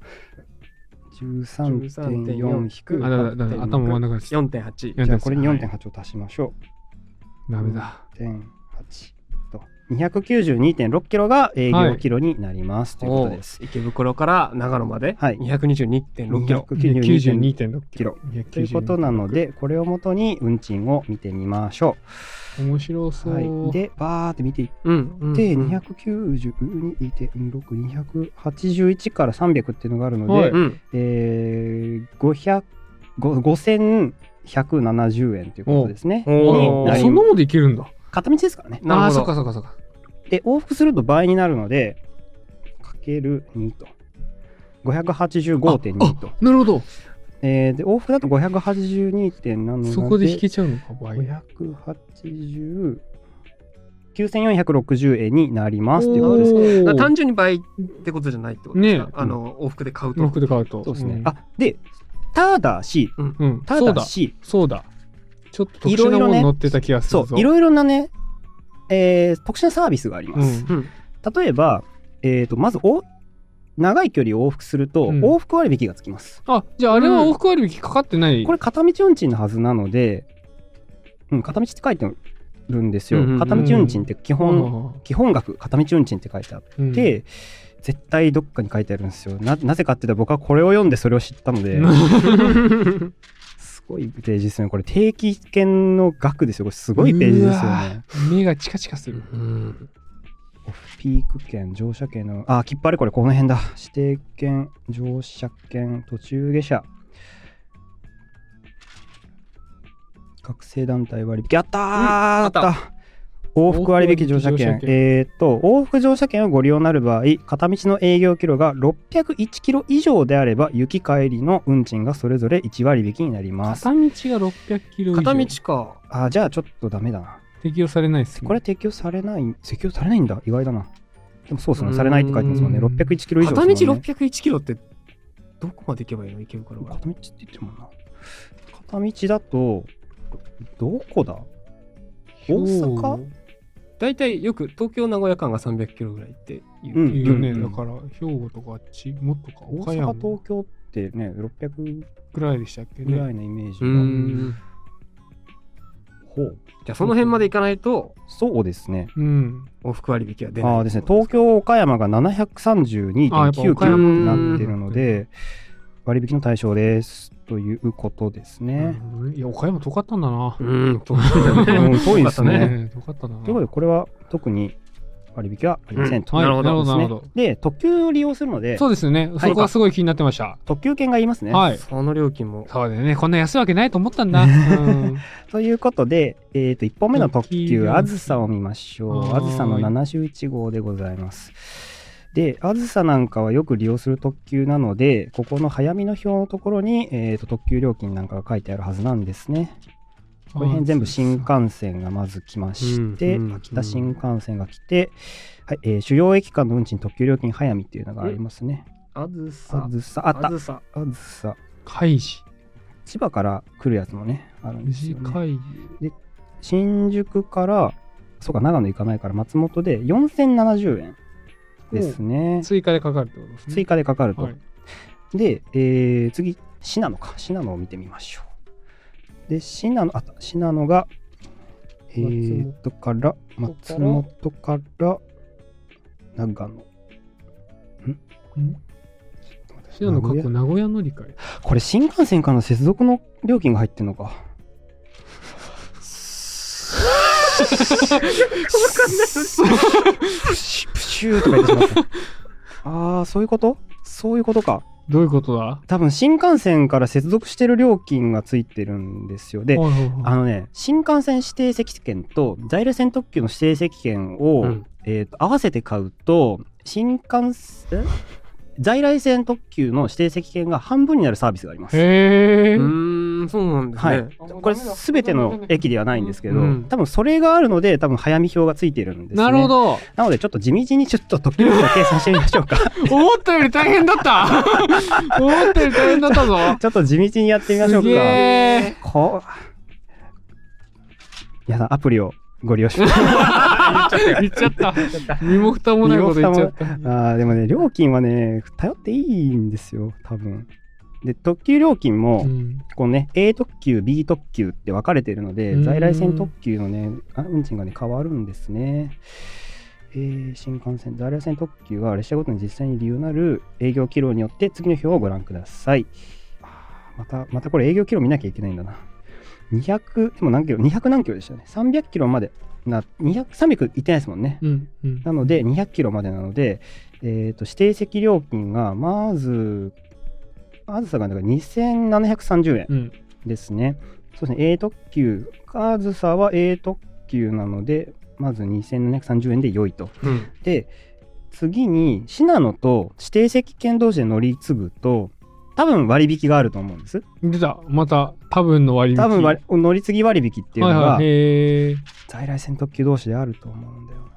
13.4-8.6。あ、だだだ、頭真ん中です。4.8。じゃあこれに4.8を足しましょう。ダメだ。4.8。292.6キロが営業キロになります、ということです。池袋から長野まではい222.6キロ。292.6 92.6キロということなので、これをもとに運賃を見てみましょ面白そう。う。はい、で、バーって見ていっうん。うんて、うん292.6、281から300っていうのがあるので、はいうん。えー、500ご5170円ということですね。おーあになりそんなもんでいけるんだ。片道ですからね。ああ、なるほどそっかそっかそっか。で、往復すると倍になるので、かける2と。585.2と。なるほど。えーで、往復だと582点なので、そこで引けちゃうのか、倍。580、9460円になりますということです。単純に倍ってことじゃないってことですか？ねあの、往復で買うと。往復で買うと。そうですね。んあ、で、ただし、うん。たそうだ。だし、そうだ。ちょっと特殊なもの乗ってた気がするぞ。そう、いろいろなね、えー特殊なサービスがあります。うんうん。例えば、えー、とまずお長い距離を往復すると、うん往復割引がつきます。あ、じゃああれは往復割引かかってない？これ片道運賃のはずなので、うん、片道って書いてるんですよ。うんうんうん片道運賃って基本、あ基本額片道運賃って書いてあって、絶対どっかに書いてあるんですよ。ななぜかっていうと僕はこれを読んでそれを知ったので、す ごいページですね。これ定期券の額ですよ。これすごいページですよね。目がチカチカする。うん。オフピーク券、乗車券の、あ、切符あれこれこの辺だ。指定券、乗車券、途中下車。学生団体割引。やったー、あったあった往復割引乗車券えーっと、往復乗車券をご利用になる場合、片道の営業キロが601キロ以上であれば、行き帰りの運賃がそれぞれ1割引きになります。片道が600キロ以上。片道か。あ、じゃあちょっとダメだな。適用されないっすね。これ適用されない、適用されないんだ。意外だな。でもそうですね。されないって書いてますもんね。601キロ以上片道ですもんね。601キロって、どこまで行けばいいの？池袋から。片道って言ってるもんな。片道だと、どこだ？大阪？大体よく東京名古屋間が300キロぐらいっていう。うんいいよね、うんだから兵庫とかあっちもっとか大岡山阪、東京ってね、600ぐらいでしたっけぐらね。いのイメージうが。ん。ほう。じゃあその辺まで行かないとそうですね。うん。往復割引は出ない。ああですね、東京、岡山があやっぱ732.9キロになってるので、割引の対象です。ということですね。うんいや、岡山遠かったんだな。うん、遠いですねね遠かったな。ということで、これは特に割引はありませんと。はい、なるほどなるほですねほど。で、特急を利用するので、そうですよね。そこがすごい気になってました。特急券が言いますね。はい。その料金も。そうだよね。こんな安いわけないと思ったんだ。うんということで、えー、と1本目の特急、あずさを見ましょう。あずさの71号でございます。で、あずさなんかはよく利用する特急なので、ここの早見の表のところに、えー、と特急料金なんかが書いてあるはずなんですね。この辺全部新幹線がまず来まして、秋田新幹線が来て、はいえー主要駅間の運賃特急料金早見っていうのがありますね。あずさあ。ずさ、あった。あずさ。あずさ。開示。千葉から来るやつもね、あるんですよね。短い。新宿から、そうか、長野行かないから、松本で4070円ですね。追加でかかるってことですね。追加でかかると。はいで、えー次、信濃か。信濃を見てみましょう。で、信濃、あった、信濃が、えーっとから、松本から、長野。信濃過去名古屋乗り換え。これ、新幹線からの接続の料金が入ってんのか。プシュプシューとか言ってしまった。ああ、そういうこと？そういうことか。どういうことだ？多分新幹線から接続してる料金がついてるんですよ。で、はいはいはいあのね、新幹線指定席券と在来線特急の指定席券を、うんえーと合わせて買うと、新幹線、在来線特急の指定席券が半分になるサービスがあります。へえ。うーん、そうなんですはいね。これすべての駅ではないんですけど、うん多分それがあるので多分早見表がついてるんですね。なるほど。なのでちょっと地道にちょっと特急料金を計算してみましょうか。思ったより大変だった。思ったより大変だったぞ。ちょっと地道にやってみましょうか。え。こう。皆さんアプリをご利用します。言っちゃった。身も蓋もないこと言っちゃった。あーでもね、料金はね、頼っていいんですよ、多分。で、特急料金も、うんこのね、A 特急、B 特急って分かれてるのでう、ん在来線特急のね、あ運賃がね、変わるんですね。えー新幹線、在来線特急は列車ごとに実際に理由なる営業記録によって次の表をご覧ください。また、またこれ営業記録見なきゃいけないんだな。200、でも何キロ ?200 何キロでしたよね。300キロまでな、200、300いってないですもんね。うんうんなので、200キロまでなので、えーと、指定席料金が、まず、あずさがだから2730円うんですね。そうですね、A 特急、あずさは A 特急なので、まず2730円で良いと。うんで、次に、信濃と指定席券同士で乗り継ぐと、多分割引があると思うんです。出たまた多分の割引多分割乗り継ぎ割引っていうのが、はいはいへえ在来線特急同士であると思うんだよな。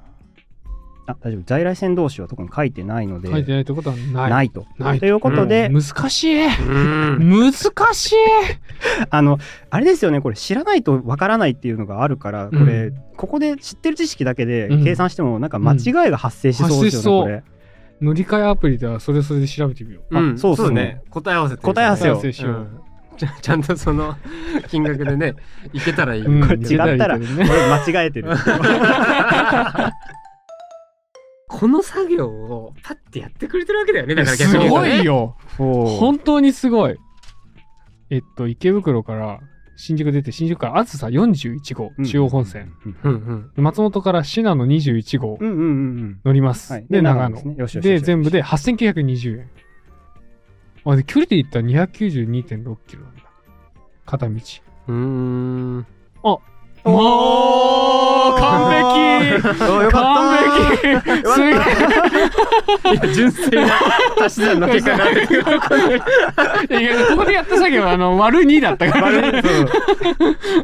あ、大丈夫。在来線同士は特に書いてないので、書いてないってことはない。ないと。ないと。いうことで、難しい。うん。難しい。あの、あれですよね、これ知らないとわからないっていうのがあるから、これ、うん。ここで知ってる知識だけでうん。計算しても、なんか間違いが発生しそうですよね、う。んこれ。乗り換えアプリではそれそれで調べてみよう。あうんそうっすね。答え合わせ答え合わせよう。うん。ちゃ ちゃんとその金額でねいけたらいい、うん。これ違ったら、いけ俺たらいいけどね。間違えてる。この作業をパッてやってくれてるわけだよね。だから逆すごに言う。とねいよ本当にすごい。えっと池袋から新宿出て新宿からあずさ41号うん。中央本線、うん。うんで松本から信濃21号うんうんうんうん。乗ります、はい。で長野ですね。よしよしでよし。全部で8920円。あで距離で言ったら292.6キロなんだ。片道。うーんもう完璧。完璧。すげえ。いや純粋な足し算の結果が出てくる。いやここでやった作業はあの割る2だったから。ね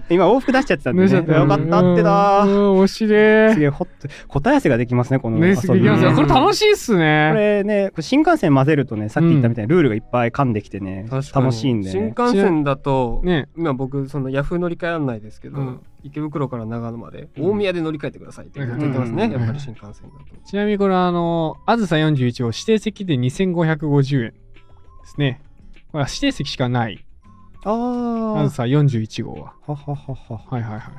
今往復出しちゃってたんで、ね、よかったってだうん面白い。すげえほっと答え合わせができますねこのね、これ楽しいっすこね。れねこれ新幹線混ぜるとねさっき言ったみたいにルールがいっぱい噛んできてね、楽しいんで。新ね幹線だと、ね、今僕そのヤフー乗り換え案内ですけど、うん池袋から長野まで大宮で乗り換えてくださいって言ってますね、うんやっぱり新幹線だと。ちなみにこれあの、あずさ41号指定席で2550円ですね。これは指定席しかない。ああずさ41号は。あはははははいはいはいはい。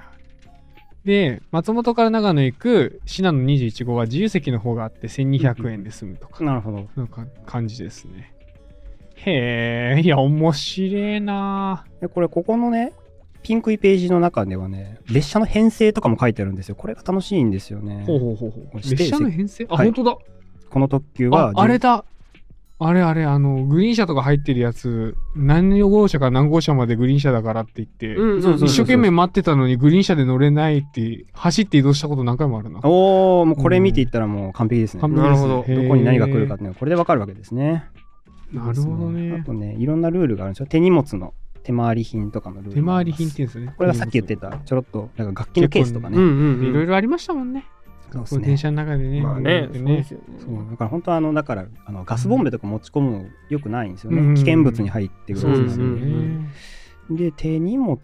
で、松本から長野行く信濃21号は自由席の方があって1200円で済むとか、なるほどなんか感じですね。へえ、いや、面白いなでこれここのねピンクいページの中ではね列車の編成とかも書いてあるんですよ。これが楽しいんですよね。ほうほうほうほう。列車の編成？あ、はい。本当だ。この特急はああれだ。あれあれあのグリーン車とか入ってるやつ何号車から何号車までグリーン車だからって言って、一生懸命待ってたのにグリーン車で乗れないって走って移動したこと何回もあるな。おおもうこれ見ていったらもう完璧ですね、完璧ですなるほど。どこに何が来るかっていうのがこれでわかるわけですね。なるほどね。あとねいろんなルールがあるんですよ。手荷物の手回り品とかのルール手回り品って言うんですよね。これがさっき言ってたちょろっとなんか楽器のケースとかね、うんいろいろありましたもんね。そうですね。電車の中でね。まあねでそうですよね。そうだから本当はあのだからあのガスボンベとか持ち込むのよくないんですよね、うん危険物に入ってくそうで。すよるんですよね、ね、で手荷物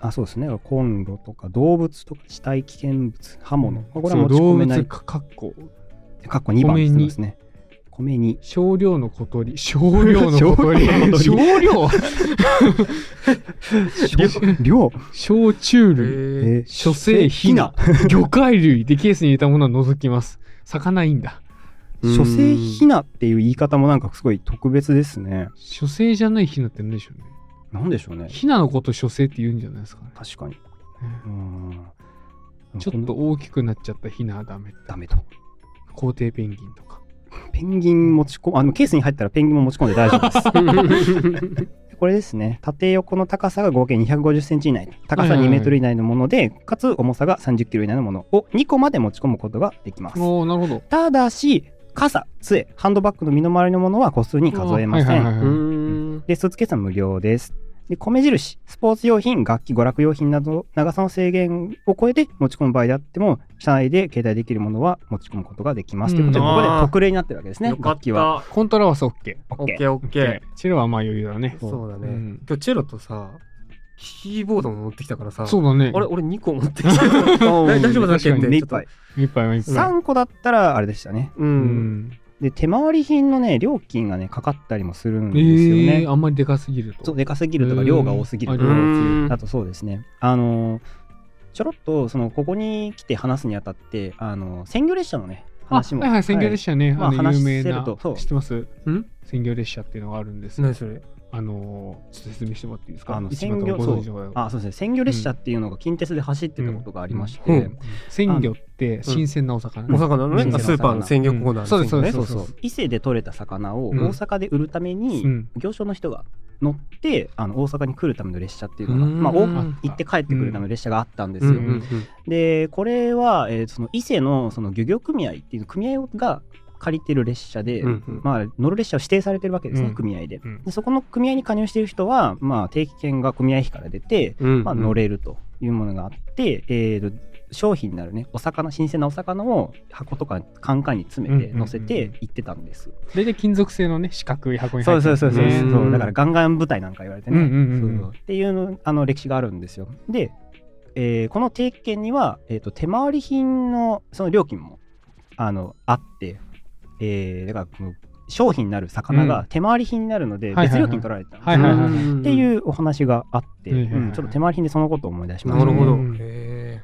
あそうですね。コンロとか動物とか死体危険物刃物、これは持ち込めない。かかっこかっこ2番って言ってますね米に。少量の小鳥。少量の小鳥。少量の小鳥。少量？量？焼酎類。諸生ひな魚介類。でケースに入れたものは除きます。魚いいんだ。ー諸生ひなっていう言い方もなんかすごい特別ですね。諸生じゃないひなって何でしょうね。なんでしょうね。ひなのこと諸生って言うんじゃないですかね。確かに。ね。うん。ちょっと大きくなっちゃったひなはダメ。ダメと。皇帝ペンギンとかペンギン持ち込むあのケースに入ったらペンギンも持ち込んで大丈夫です。これですね。縦横の高さが合計250センチ以内。高さ2はいはいはいメートル以内のもので、かつ重さが30キロ以内のものを2個まで持ち込むことができます。おおなるほど。ただし傘杖ハンドバッグの身の回りのものは個数に数えません、はいはいはいはい。うーん。でスーツケースは無料ですで米印スポーツ用品楽器娯楽用品など長さの制限を超えて持ち込む場合であっても車内で携帯できるものは持ち込むことができます、うん。ということでここで特例になってるわけですね楽器は。たコントラバス OK オッケーオッケー。チェロはまあ余裕だね。そうだね、うん。今日チェロとさキーボードも持ってきたからさ。そうだね。あれ俺2個持ってきてるおー大丈夫だっけって目いっぱいいっぱいいっぱい。3個だったらあれでしたね。ううんんで手回り品のね料金がねかかったりもするんえですよね、ーあんまりでかすぎると。そうでかすぎるとか量が多すぎるとかあとそうですね。あのーちょろっとそのここに来て話すにあたってあの専業列車のね話もはいはい、専業列車ね、まああの話有名なせると。そう知ってます？ん。専業列車っていうのがあるんです。よ何それ？あのー説明してもらっていいですか？あの石本専業ご存知の方あそうですね。専業列車っていうのが近鉄で走ってたことがありまして、うん。うん。鮮魚って新鮮なお魚、お魚のね、うんスーパーの鮮魚コーナーのそうです鮮魚ねそうですそうそう。伊勢で取れた魚をうん。大阪で売るために、うん。行商の人が乗ってあの大阪に来るための列車っていうのが、うん。まあ、行って帰ってくるための列車があったんですよ。うん。うん。うん。でこれは、えーその伊勢のその漁業組合っていう組合が借りてる列車で、うんうん。まあ、乗る列車を指定されてるわけですね、うん。組合で。うん。でそこの組合に加入している人は、まあ、定期券が組合費から出て、うんまあ、乗れるというものがあって、えーと商品になるねお魚新鮮なお魚を箱とかカンカンに詰めて乗せて行ってたんです。大体金属製のね四角い箱にそう入ってそうそうそうねそう。だからガンガン部隊なんか言われてね、うんうんうんうん。そう。っていうのあの歴史があるんですよ。で、えーこの定期券には、えー、と手回り品のその料金もあのあって、えーだからこの商品になる魚うん。が手回り品になるので別料金取られてたっていうお話があって、うん。ちょっと手回り品でそのことを思い出しました、なるほど。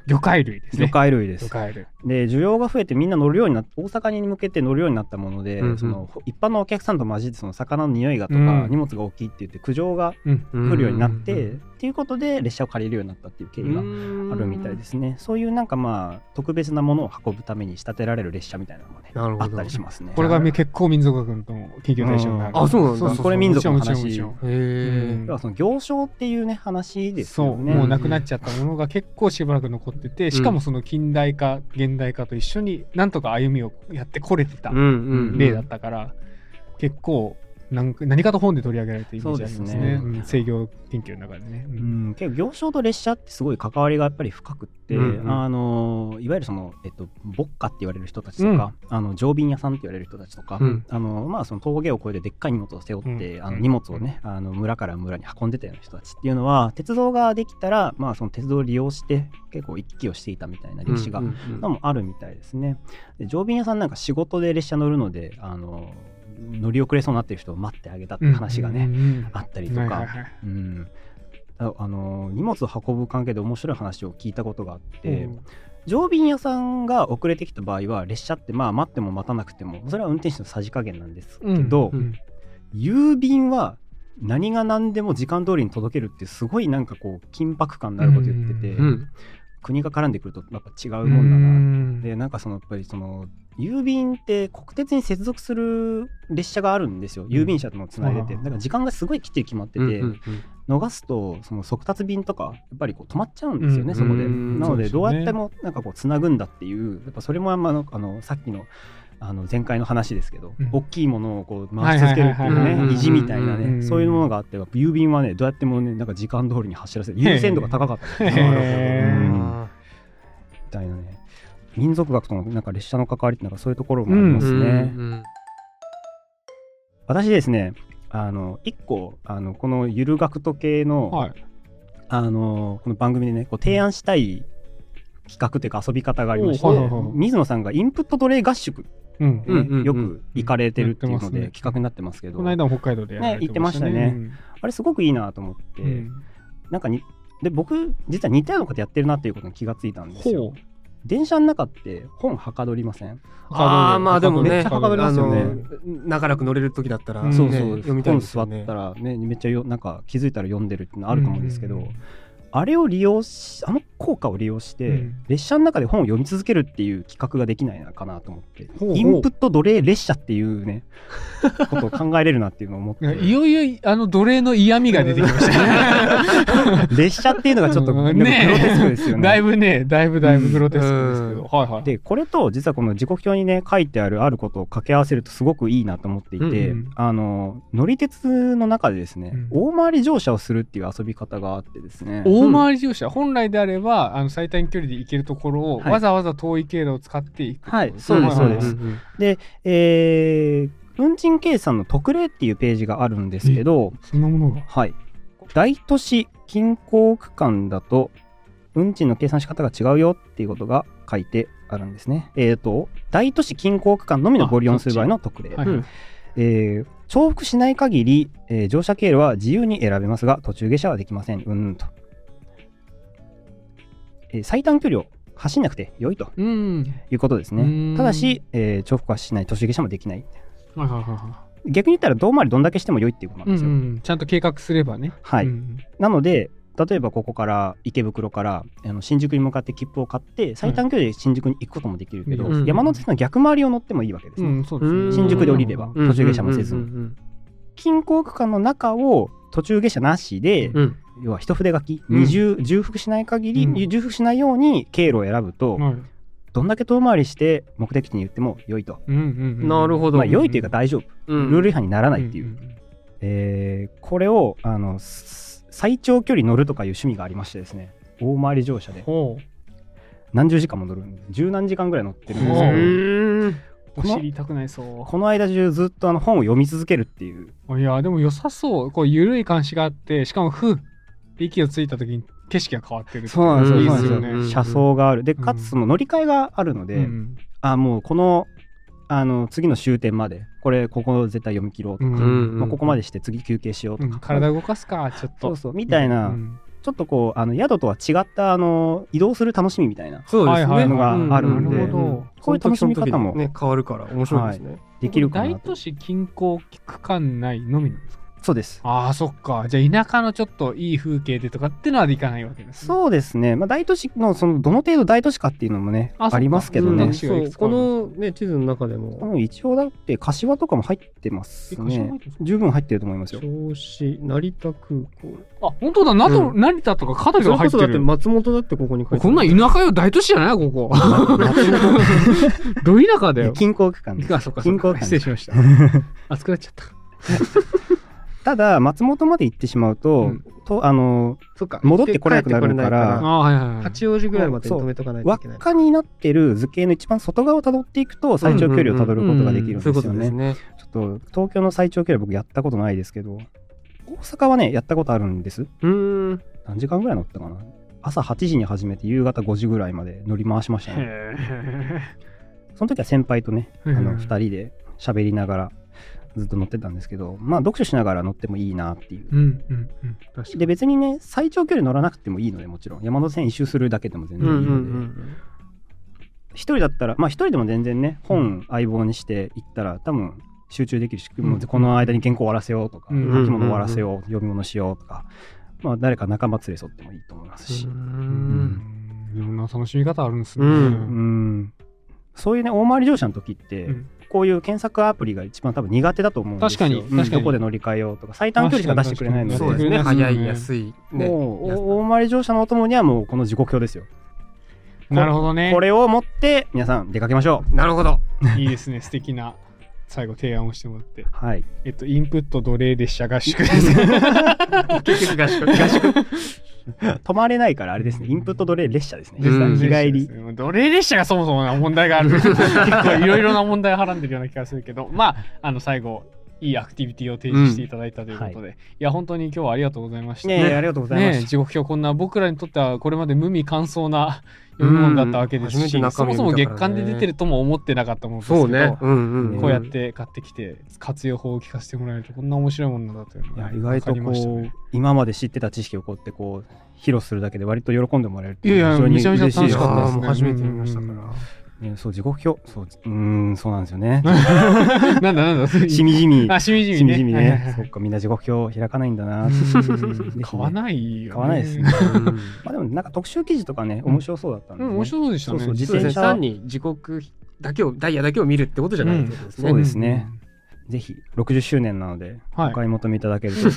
魚介類ですね。魚介類です。魚。介類。で需要が増えてみんな乗るようになって大阪に向けて乗るようになったもので、うんうん。その一般のお客さんと混じってその魚の匂いがとか、うん。荷物が大きいって言って苦情が来るようになって、うんっていうことで列車を借りるようになったっていう経緯がああるみたいですね。そういうなんかまあ特別なものを運ぶために仕立てられる列車みたいなのがねあったりしますね。これが結構民族学の研究対象になる。あそうなんだ。そうそうこれ民族の話。へえその行商っていうね話ですそう、よね。もうなくなっちゃったものが結構しばらく残ってて、しかもその近代化現代化と一緒になんとか歩みをやってこれてた例だったから、結構なんか何かと本で取り上げられてるイメージありますね。すね。うん。制御研究の中でね、ううん。ん、結構行商と列車ってすごい関わりがやっぱり深くって、うんうん。あのいわゆるその、えっと、牧歌って言われる人たちとか、あの常便屋さんって言われる人たちとか、うん。あのまあ、その峠を越えてでっかい荷物を背負って、うん。あの荷物をねあの村から村に運んでたような人たちっていうのは鉄道ができたら、まあ、その鉄道を利用して結構行き来をしていたみたいな歴史が、うんうんうんのもあるみたいですね。で常便屋さんなんか仕事で列車乗るのであの乗り遅れそうになってる人を待ってあげたって話がね、うんうんうんあったりとか、はいはいはい。うん、ああの荷物を運ぶ関係で面白い話を聞いたことがあって、常便屋さんが遅れてきた場合は列車ってまあ待っても待たなくてもそれは運転手のさじ加減なんですけど、うんうん郵便は何が何でも時間通りに届けるってすごいなんかこう緊迫感のあること言ってて、うん国が絡んでくるとやっぱ違うもんだなうん。でなんかそのやっぱりその郵便って国鉄に接続する列車があるんですよ。郵便車ともつないでて、うん。だから時間がすごいきっちり決まってて、うんうん。逃すとその速達便とかやっぱりこう止まっちゃうんですよね、うん。そこで。うん。なのでどうやってもなんかこうつなぐんだっていうやっぱそれもあんまあのさっきのあの前回の話ですけど、うん。大きいものをこう回し続けるっていうね意地みたいなうんねそういうものがあって郵便はねどうやってもねなんか時間通りに走らせる。優先度が高かったですねへー。うん。みたいなね。民族学とのなんか列車の関わりってなんかそういうところもありますね。私ですねあの一個あのこのゆる学徒系の、はい。あのこの番組でねこう提案したい企画というか遊び方がありまして、水野さんがインプット奴隷合宿、ねうんうん。うんうんよく行かれてるっていうので企画になってますけど、この間も北海道でやられね。行ってましたね。あれすごくいいなと思って、なんかにで僕実は似たようなことやってるなっていうことに気がついたんですよ。電車の中って本はかどりません？ああまあでもねめっちゃはかどりますよね。長らく乗れる時だったら、そうそう、読みたい本座ですよね。ったらねめっちゃよなんか気づいたら読んでるっていうのあると思うんですけど、あれを利用しあの効果を利用して、うん。列車の中で本を読み続けるっていう企画ができないのかなと思ってほうほう。インプット奴隷列車っていうねことを考えれるなっていうのを思って。いよいよあの奴隷の嫌味が出てきましたね。列車っていうのがちょっとグロテスクですよね。だいぶね、だいぶだいぶグロテスクですけど。はいはい。でこれと実はこの時刻表にね書いてあるあることを掛け合わせるとすごくいいなと思っていて、うんうんあの乗り鉄の中でですね、うん。大回り乗車をするっていう遊び方があってですね大回り乗車、本来であればあの最短距離で行けるところを、はい。わざわざ遠い経路を使っていくはいそうですそうです。んんで、えー運賃計算の特例っていうページがあるんですけど、そんなものが？はい、大都市近郊区間だと運賃の計算仕方が違うよっていうことが書いてあるんですね。えっ、と大都市近郊区間のみのご利用する場合の特例。はい。うん。えー重複しない限り、えー乗車経路は自由に選べますが途中下車はできません。うんと。えー最短距離を走んなくて良いとうん。いうことですね。ただし、えー重複はしない、途中下車もできない。はいはいは逆に言ったら遠回りどんだけしても良いっていうことなんですよ。んうん。ちゃんと計画すればね。はい、うんなので例えばここから池袋からあの新宿に向かって切符を買って最短距離で新宿に行くこともできるけど、うん山手線の逆回りを乗ってもいいわけですね、うん、すね。新宿で降りればうん途中下車もせずうんうん近郊区間の中を途中下車なしで、うんうん要は一筆書き、うん。二重重複しない限り、うん。重複しないように経路を選ぶと、はい。どんだけ遠回りして目的地に行っても良いと、うんうんうん。なるほど。まあ良いというか大丈夫、うん。ルール違反にならないっていう、んんえーこれをあのす最長距離乗るとかいう趣味がありましてですね。大回り乗車で。ほ何十時間も乗る十何時間ぐらい乗ってるんですうけど。う。ん。う。お知りたくないそこの間中ずっとあの本を読み続けるっていう。う。いや、でも良さそう。こう、緩い監視があって、しかも、ふ息をついた時に景色が変わってる。そうなんですよいいそうなんですよ。ですよね。車窓がある。でうん。かつその乗り換えがあるので、うん。あもうこのあの次の終点までこれここ絶対読み切ろうとか、うん。うん。まあ、ここまでして次休憩しようとか、うん。体動かすか、ちょっと。そうそう。みたいな、うん。ちょっとこうあの宿とは違ったあの移動する楽しみみたいなそうですね。はいはいのがあるんでなるほど。こういう楽しみ方も。ね変わるから面白いですね。できるか大都市近郊区間内のみなんですか？そうですああ、そっか。じゃあ、田舎のちょっといい風景でとかってのはでかないわけですね。そうですね、まあ、大都市のそのどの程度大都市かっていうのもねありますけどね、うんそうこのね地図の中でもうん一応だって柏とかも入ってますね十分入ってると思いますよ銚子成田空港。あ、本当だ。などうん成田とか香取それこそだってが入ってる。松本だってここに書いてあるこんなん田舎よ、大都市じゃない？ここ。ど田舎だよ。近郊区間ですあ、そっか、そっか。近郊区間失礼しました。熱くなっちゃった。ただ松本まで行ってしまうと,、うんとあのそっか戻ってこれなくなるからあーはいはいはい。八王子ぐらいまでに止めとかないとい輪っけない。かになってる図形の一番外側をたどっていくと最長距離をたどることができるんですよね。とですね。ちょっと東京の最長距離は僕やったことないですけど大阪はねやったことあるんです。うーん。何時間ぐらい乗ったかな朝8時に始めて夕方5時ぐらいまで乗り回しましたね。へその時は先輩とねあうんの2人で喋りながらずっと乗ってたんですけどまあ読書しながら乗ってもいいなっていう。ー。うんうんうん。確かに。で別にね最長距離乗らなくてもいいのでもちろん。山手線一周するだけでも全うんうん然いいので、うん一人だったらまあ一人でも全然ね本相棒にして行ったら多分集中できるし、うん。もうこの間に原稿終わらせようとか、うん。書き物終わらせよう、読み物しようとか、まあ、誰か仲間連れ添ってもいいと思いますし、ううん。ん。いろんな楽しみ方あるんですね。うん。うん。そういうね大回り乗車の時って、うんこういう検索アプリが一番多分苦手だと思うんですよ確かにうん確かにどこで乗り換えようとか最短距離しか出してくれないのでそうですね。早い、安い。ね。もう大回り乗車のお供にはもうこの時刻表ですよなるほどね。これを持って皆さん出かけましょなるほど。いいですね。素敵な最後提案をしてもらって。うはいえっと、インプット奴隷列車合宿です。結局合宿。合宿。止まれないからあれですねインプット奴隷列車ですねうん日帰り奴隷列車がそもそもな問題がある。結構いろいろな問題をはらんでるような気がするけど、まあ、あの、最後、いいアクティビティを提示していただいたということで、い、や、本当に今日はありがとうございました。ねえありがとうございまねえす時刻表こんな僕らにとってはこれまで無味乾燥な読み物だったわけですうん。そもそも月間で出てるとも思ってなかったものですけど、そうね。うんうん。こうやって買ってきて活用法を聞かせてもらえるとこんな面白いものだというのいやが意外とこう今まで知ってた知識をこうやってこう披露するだけで割と喜んでもらえるっていやいや非常にめちゃめちゃ嬉しいです楽しかったですね。初めて見ましたから。うんねそう時刻表。そううーんそうなんですよね。なんだなんだ。しみじみ。あしみじみね。しみじみはいはいはい。ねそっかみんな時刻表開かないんだな。買わないよ、買わないですね。うん。まあでもなんか特集記事とかね面白そうだったんでね。うん面白そうでしたね。そうそう自。転に。時刻だけを、ダイヤだけを見るってことじゃないってことですね。そうですねぜひ60周年なのではい。お買い求めいただけると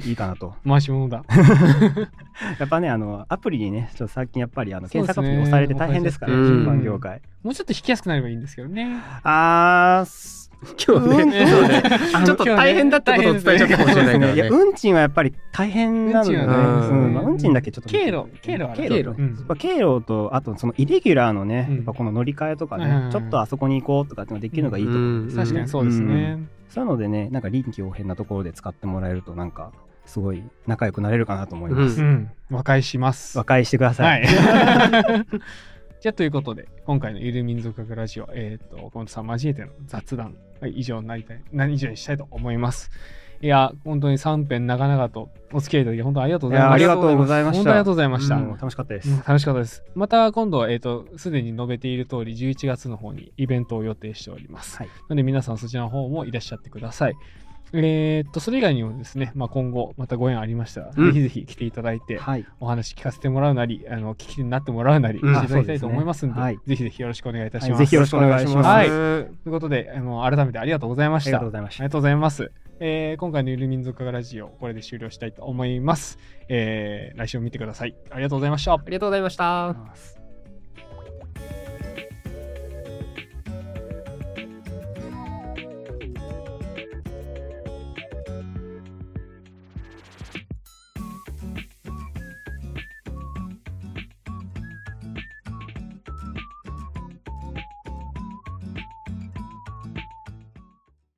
いいかなと。回し物だ。やっぱねあのアプリにねちょっと最近やっぱりあの検索アプリに押されて大変ですからうん出版業界。もうちょっと引きやすくなればいいんですけどね。あーす今日ね、うんそうね。ちょっと大変だってことを伝えちゃったかもしれないからいやね。運賃はやっぱり大変なので、ね。まあ運賃だけちょっと経路経路経路。経路。とあとそのイレギュラーのね、うん。やっぱこの乗り換えとかね、うん。ちょっとあそこに行こうとかっていうのができるのがいいと思うんですよ。ね、確かにそうですね、そういうのでねなんか臨機応変なところで使ってもらえるとなんかすごい仲良くなれるかなと思います、うん。うん、和解します。和解してくださ、はい。い。じゃあということで、今回のゆる民族学ラジオ、えっ、と、小本さん交えての雑談、はい、以上になりたい、何以上にしたいと思います。いや、本当に3編長々とお付き合いいただき、本当にありがとうございました。ありがとうございました。本当にありがとうございました。うん楽しかったです。うん楽しかったです。また今度は、えっ、と、すでに述べている通り、11月の方にイベントを予定しております。はい。なので皆さんそちらの方もいらっしゃってください。えーっと、それ以外にもですね、まあ、今後またご縁ありましたら、うんぜひぜひ来ていただいて、はい。お話聞かせてもらうなり、あの聞き手になってもらうなり、うんしていただきたいと思いますんで、うですねぜひぜひよろしくお願いいたします。はいぜひよろしくお願いします。はいあということで、あの改めてありがとうございまりした。がとうございましたありが。とうございます。えー今回のゆる民族化ラジオ、これで終了したいと思います。えー来週も見てください。ありがとうございました。ありがとうございました。